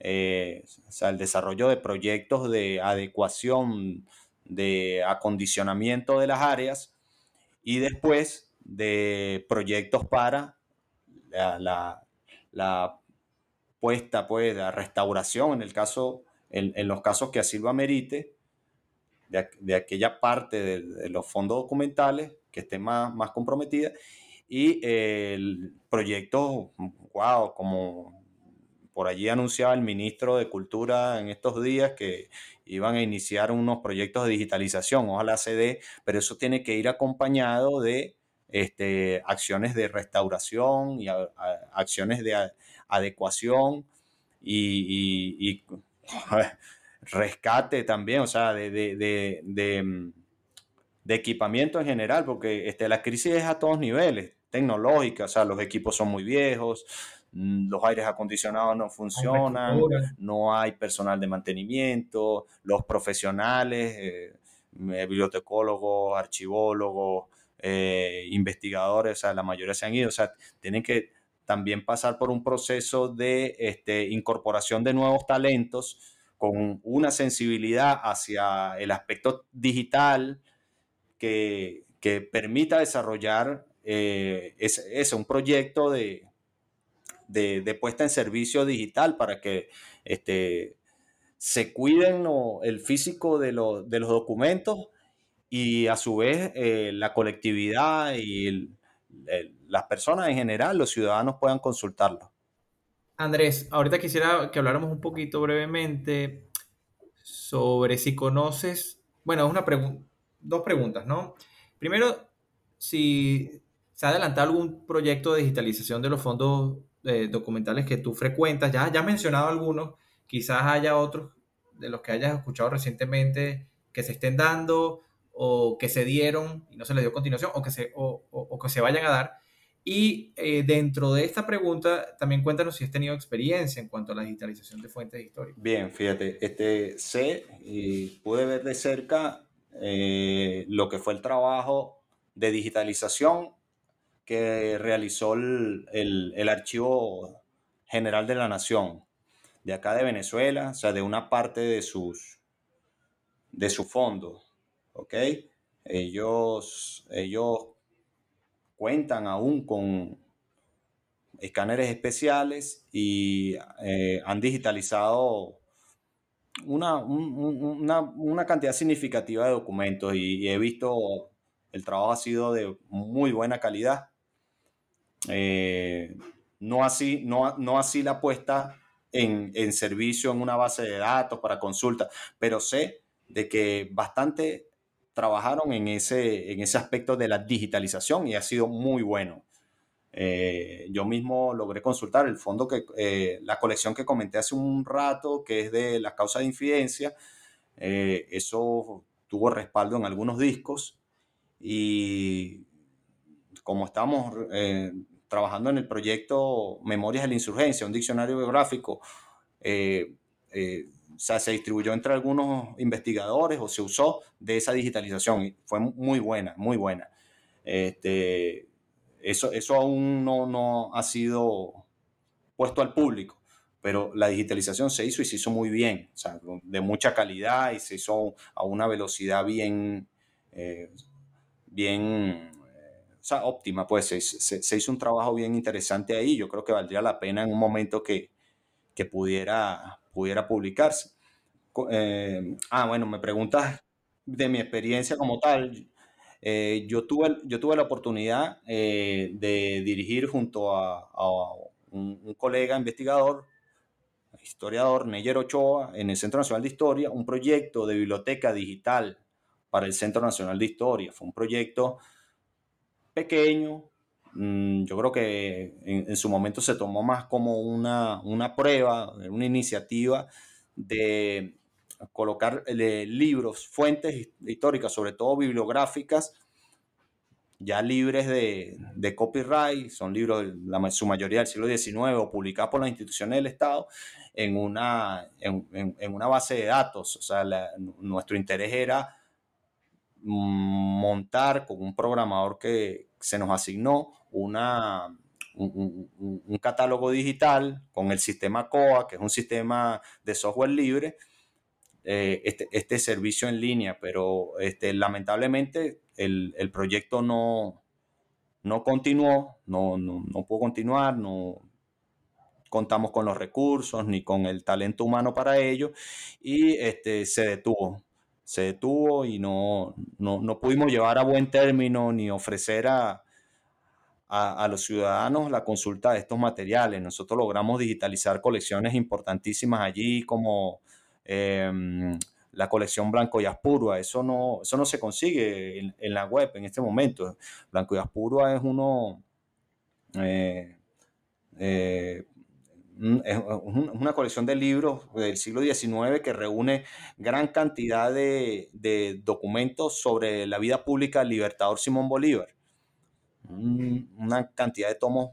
Eh, o sea, el desarrollo de proyectos de adecuación, de acondicionamiento de las áreas y después de proyectos para la, la puesta pues a restauración en el caso, en, los casos que así lo amerite, de, aquella parte de, los fondos documentales que esté más, más comprometida y el proyecto, wow, como por allí anunciaba el ministro de Cultura en estos días que iban a iniciar unos proyectos de digitalización, ojalá se dé, pero eso tiene que ir acompañado de este, acciones de restauración y acciones de adecuación y, *laughs* rescate también, o sea, de, mm, de, equipamiento en general, porque este, la crisis es a todos niveles, tecnológica, o sea, los equipos son muy viejos, los aires acondicionados no funcionan, no hay personal de mantenimiento, los profesionales, eh, bibliotecólogos, archivólogos, eh, investigadores, o sea, la mayoría se han ido, o sea, tienen que también pasar por un proceso de este, incorporación de nuevos talentos con una sensibilidad hacia el aspecto digital que, permita desarrollar eh, ese, un proyecto de, de, puesta en servicio digital para que este, se cuiden el físico de, de, los documentos y a su vez eh, la colectividad y las personas en general, los ciudadanos puedan consultarlo. Andrés, ahorita quisiera que habláramos un poquito brevemente sobre si conoces, bueno, una pregunta, dos preguntas, ¿no? Primero, si se ha adelantado algún proyecto de digitalización de los fondos eh, documentales que tú frecuentas, ya, ya has mencionado algunos, quizás haya otros de los que hayas escuchado recientemente que se estén dando o que se dieron y no se les dio continuación o que se, o que se vayan a dar. Y eh, dentro de esta pregunta, también cuéntanos si has tenido experiencia en cuanto a la digitalización de fuentes históricas. Bien, fíjate, este, sé y pude ver de cerca eh, lo que fue el trabajo de digitalización que realizó el, el, Archivo General de la Nación de acá de Venezuela, o sea, de una parte de sus, de su fondo, ¿ok? Ellos, ellos cuentan aún con escáneres especiales y eh, han digitalizado una, una, cantidad significativa de documentos y, he visto el trabajo ha sido de muy buena calidad. Eh, no, así, no, no así la puesta en, en, servicio en una base de datos para consulta, pero sé de que bastante trabajaron en ese, en ese aspecto de la digitalización y ha sido muy bueno. Eh, yo mismo logré consultar el fondo que, eh, la colección que comenté hace un rato, que es de la causa de infidencia. Eso tuvo respaldo en algunos discos y como estamos trabajando en el proyecto Memorias de la Insurgencia, un diccionario biográfico, o sea, se distribuyó entre algunos investigadores o se usó de esa digitalización y fue muy buena, muy buena. Este, eso, eso aún no, no ha sido puesto al público, pero la digitalización se hizo y se hizo muy bien, o sea, de mucha calidad y se hizo a una velocidad bien, eh, bien o sea, óptima, pues se, se, hizo un trabajo bien interesante ahí. Yo creo que valdría la pena en un momento que, que pudiera, pudiera publicarse. Eh, ah, bueno, me preguntas de mi experiencia como tal. Eh, yo, tuve, yo tuve la oportunidad eh, de dirigir junto a, un, colega investigador, historiador, Neyer Ochoa, en el Centro Nacional de Historia, un proyecto de biblioteca digital para el Centro Nacional de Historia. Fue un proyecto pequeño, mm, yo creo que en, su momento se tomó más como una, una prueba, una iniciativa de colocar eh, libros, fuentes históricas, sobre todo bibliográficas, ya libres de, de copyright, son libros, la, su mayoría del siglo XIX, o publicados por las instituciones del Estado, en una, en, en, una base de datos. O sea, nuestro interés era montar con un programador que se nos asignó una, un, catálogo digital con el sistema COA, que es un sistema de software libre, eh, este, este, servicio en línea, pero este, lamentablemente el, el proyecto no, no continuó, no, no, no pudo continuar, no contamos con los recursos ni con el talento humano para ello y este, se detuvo se detuvo y no, no, no, pudimos llevar a buen término ni ofrecer a, a, los ciudadanos la consulta de estos materiales. Nosotros logramos digitalizar colecciones importantísimas allí como em, la colección Blanco y Aspurua. Eso no, eso no se consigue en, la web en este momento. Blanco y Aspurua es uno... Eh, eh, es una colección de libros del siglo XIX que reúne gran cantidad de, de documentos sobre la vida pública del libertador Simón Bolívar una cantidad de tomos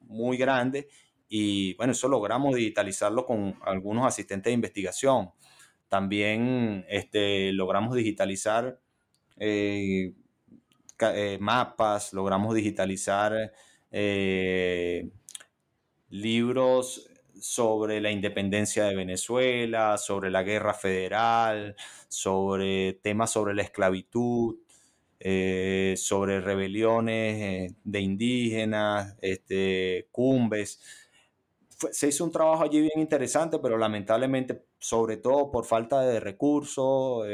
muy grande y bueno, eso logramos digitalizarlo con algunos asistentes de investigación. También este, logramos digitalizar eh, eh, mapas, logramos digitalizar eh, libros sobre la independencia de Venezuela, sobre la guerra federal, sobre temas sobre la esclavitud, eh, sobre rebeliones de indígenas, este, cumbes. se hizo un trabajo allí bien interesante, pero lamentablemente, sobre todo por falta de recursos,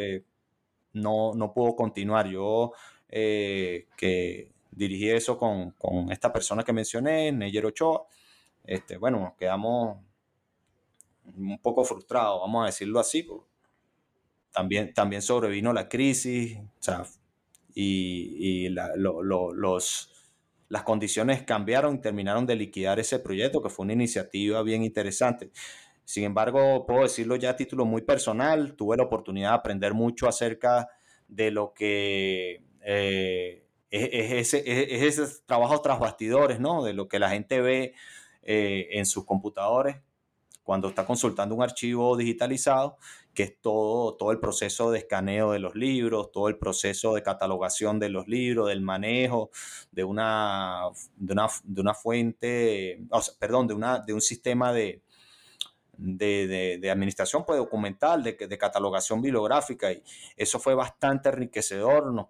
no, no pudo continuar. Yo eh, que dirigí eso con, con, esta persona que mencioné, Neyer Ochoa, este, bueno, nos quedamos un poco frustrados, vamos a decirlo así. También, también sobrevino la crisis y, y los, las condiciones cambiaron y terminaron de liquidar ese proyecto, que fue una iniciativa bien interesante. Sin embargo, puedo decirlo ya a título muy personal, tuve la oportunidad de aprender mucho acerca de lo que eh, es, ese, es, ese, trabajo tras bastidores, ¿no? De lo que la gente ve eh, en sus computadores cuando está consultando un archivo digitalizado, que es todo, todo el proceso de escaneo de los libros, todo el proceso de catalogación de los libros, del manejo de una, de una, de una fuente, perdón, de, una, de un sistema de, de, de, administración pues, documental, de, de, catalogación bibliográfica, y eso fue bastante enriquecedor, nos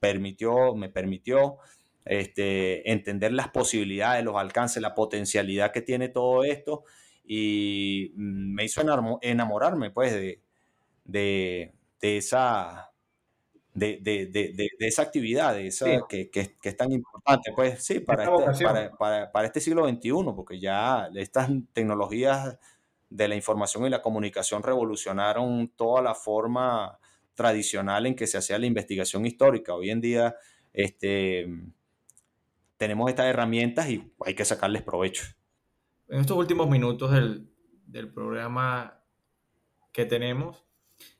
permitió, me permitió este, entender las posibilidades, los alcances, la potencialidad que tiene todo esto. Y me hizo enamorarme pues de, de, esa de, de, de, esa actividad, esa, que, que, es tan importante, pues sí, para este, para, para, para este siglo XXI, porque ya estas tecnologías de la información y la comunicación revolucionaron toda la forma tradicional en que se hacía la investigación histórica. Hoy en día este, tenemos estas herramientas y hay que sacarles provecho. En estos últimos minutos del, programa que tenemos,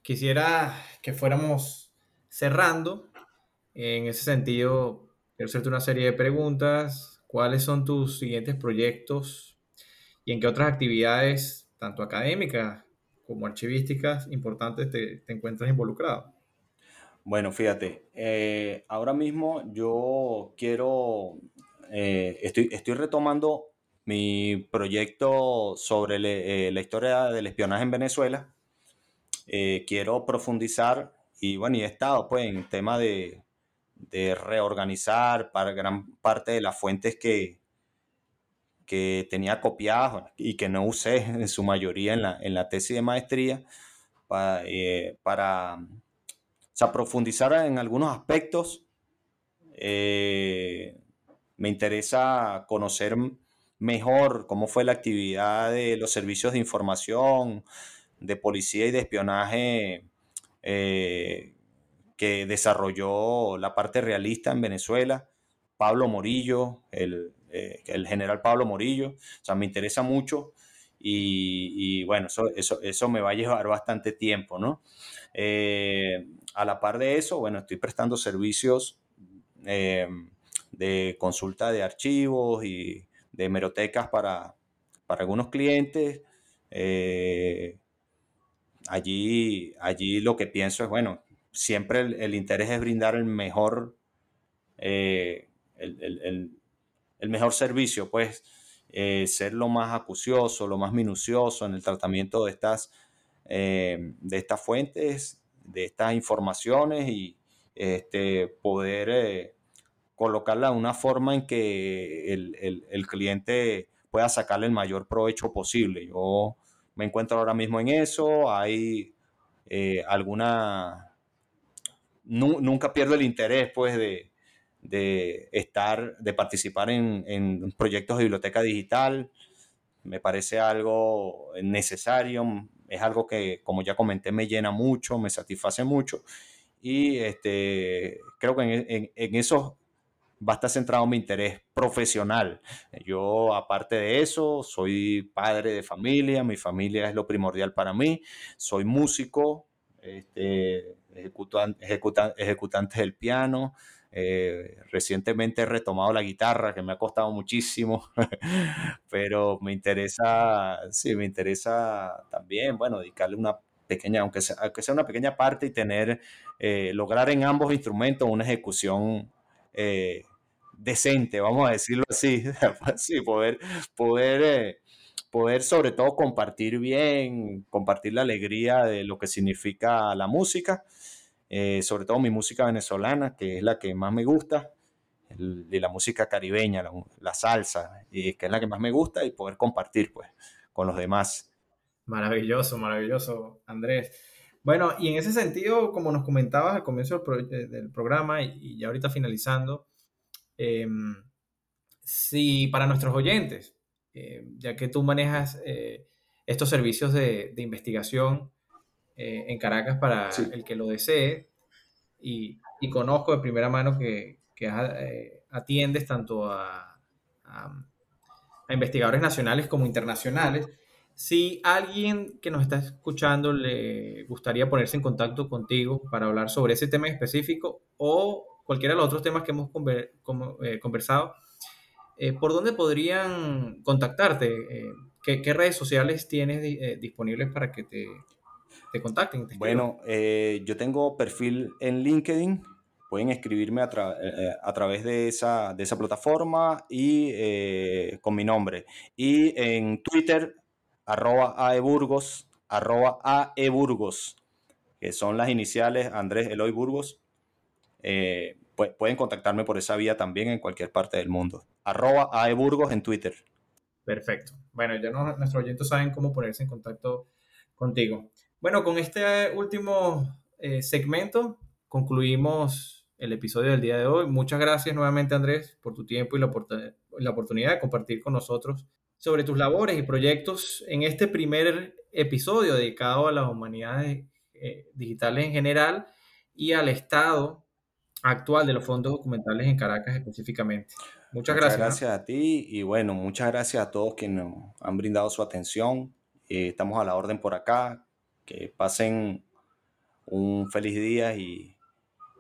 quisiera que fuéramos cerrando. En ese sentido, quiero hacerte una serie de preguntas. ¿Cuáles son tus siguientes proyectos y en qué otras actividades, tanto académicas como archivísticas importantes te, te encuentras involucrado? Bueno, fíjate, eh, ahora mismo yo quiero, eh, estoy, estoy retomando mi proyecto sobre eh, la historia del espionaje en Venezuela. quiero profundizar y bueno, y he estado pues en tema de, de reorganizar para gran parte de las fuentes que, que tenía copiadas y que no usé en su mayoría en la, en la tesis de maestría para, eh, para profundizar en algunos aspectos. Eh, me interesa conocer mejor cómo fue la actividad de los servicios de información, de policía y de espionaje eh, que desarrolló la parte realista en Venezuela. Pablo Morillo, el, eh, el general Pablo Morillo. O sea, me interesa mucho y, bueno, eso, eso, eso, me va a llevar bastante tiempo, ¿no? Eh, a la par de eso, bueno, estoy prestando servicios eh, de consulta de archivos y de hemerotecas para, para algunos clientes. allí, allí lo que pienso es, bueno, siempre el, interés es brindar el mejor, el, el mejor servicio, pues eh, ser lo más acucioso, lo más minucioso en el tratamiento de estas, eh, de estas fuentes, de estas informaciones y este, poder eh, colocarla de una forma en que el, cliente pueda sacarle el mayor provecho posible. Yo me encuentro ahora mismo en eso, hay alguna... nunca pierdo el interés, pues, de, de estar, de participar en, proyectos de biblioteca digital. Me parece algo necesario, es algo que, como ya comenté, me llena mucho, me satisface mucho. Y este, creo que en, en, eso va a estar centrado mi interés profesional. Yo, aparte de eso, soy padre de familia, mi familia es lo primordial para mí, soy músico, este, ejecutante del piano, Eh, recientemente he retomado la guitarra, que me ha costado muchísimo, *laughs* pero me interesa, sí, me interesa también, bueno, dedicarle una pequeña, aunque sea, una pequeña parte y tener, eh, lograr en ambos instrumentos una ejecución eh, decente, vamos a decirlo así, *laughs* sí, poder, poder, poder sobre todo compartir bien, compartir la alegría de lo que significa la música eh, sobre todo mi música venezolana, que es la que más me gusta, de la música caribeña, la, salsa, y que es la que más me gusta y poder compartir pues con los demás. Maravilloso, maravilloso, Andrés. Bueno, y en ese sentido, como nos comentabas al comienzo del, programa y, ya ahorita finalizando, em, si para nuestros oyentes, em, ya que tú manejas eh, estos servicios de investigación, eh, en Caracas para el que lo desee. Y, y, conozco de primera mano que, que eh, atiendes tanto a, a, investigadores nacionales como internacionales. Si alguien que nos está escuchando le gustaría ponerse en contacto contigo para hablar sobre ese tema específico o cualquiera de los otros temas que hemos eh, conversado, ¿por dónde podrían contactarte? ¿qué, ¿qué, redes sociales tienes disponibles para que te, te contacten. bueno, eh, yo tengo perfil en LinkedIn. Pueden escribirme a, eh, eh, a través de esa, de esa plataforma y con mi nombre. Y en Twitter, arroba aeburgos, arroba aeburgos, que son las iniciales Andrés Eloy Burgos. pueden contactarme por esa vía también en cualquier parte del mundo. Arroba aeburgos en Twitter. Perfecto. Bueno, ya nuestros oyentes saben cómo ponerse en contacto contigo. Bueno, con este último eh, segmento concluimos el episodio del día de hoy. Muchas gracias nuevamente Andrés por tu tiempo y la, la oportunidad de compartir con nosotros sobre tus labores y proyectos en este primer episodio dedicado a las humanidades eh, digitales en general y al estado actual de los fondos documentales en Caracas específicamente. Muchas, gracias. Muchas gracias a ti y bueno, muchas gracias a todos quienes nos han brindado su atención. Eh, estamos a la orden por acá que pasen un feliz día y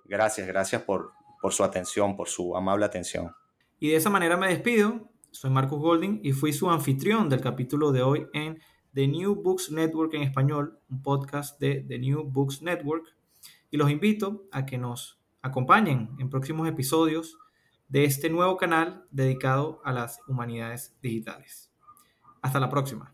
gracias, gracias por, por su atención, por su amable atención. Y de esa manera me despido. Soy Marcus Golding y fui su anfitrión del capítulo de hoy en The New Books Network en español, un podcast de The New Books Network. Y los invito a que nos acompañen en próximos episodios de este nuevo canal dedicado a las humanidades digitales. Hasta la próxima.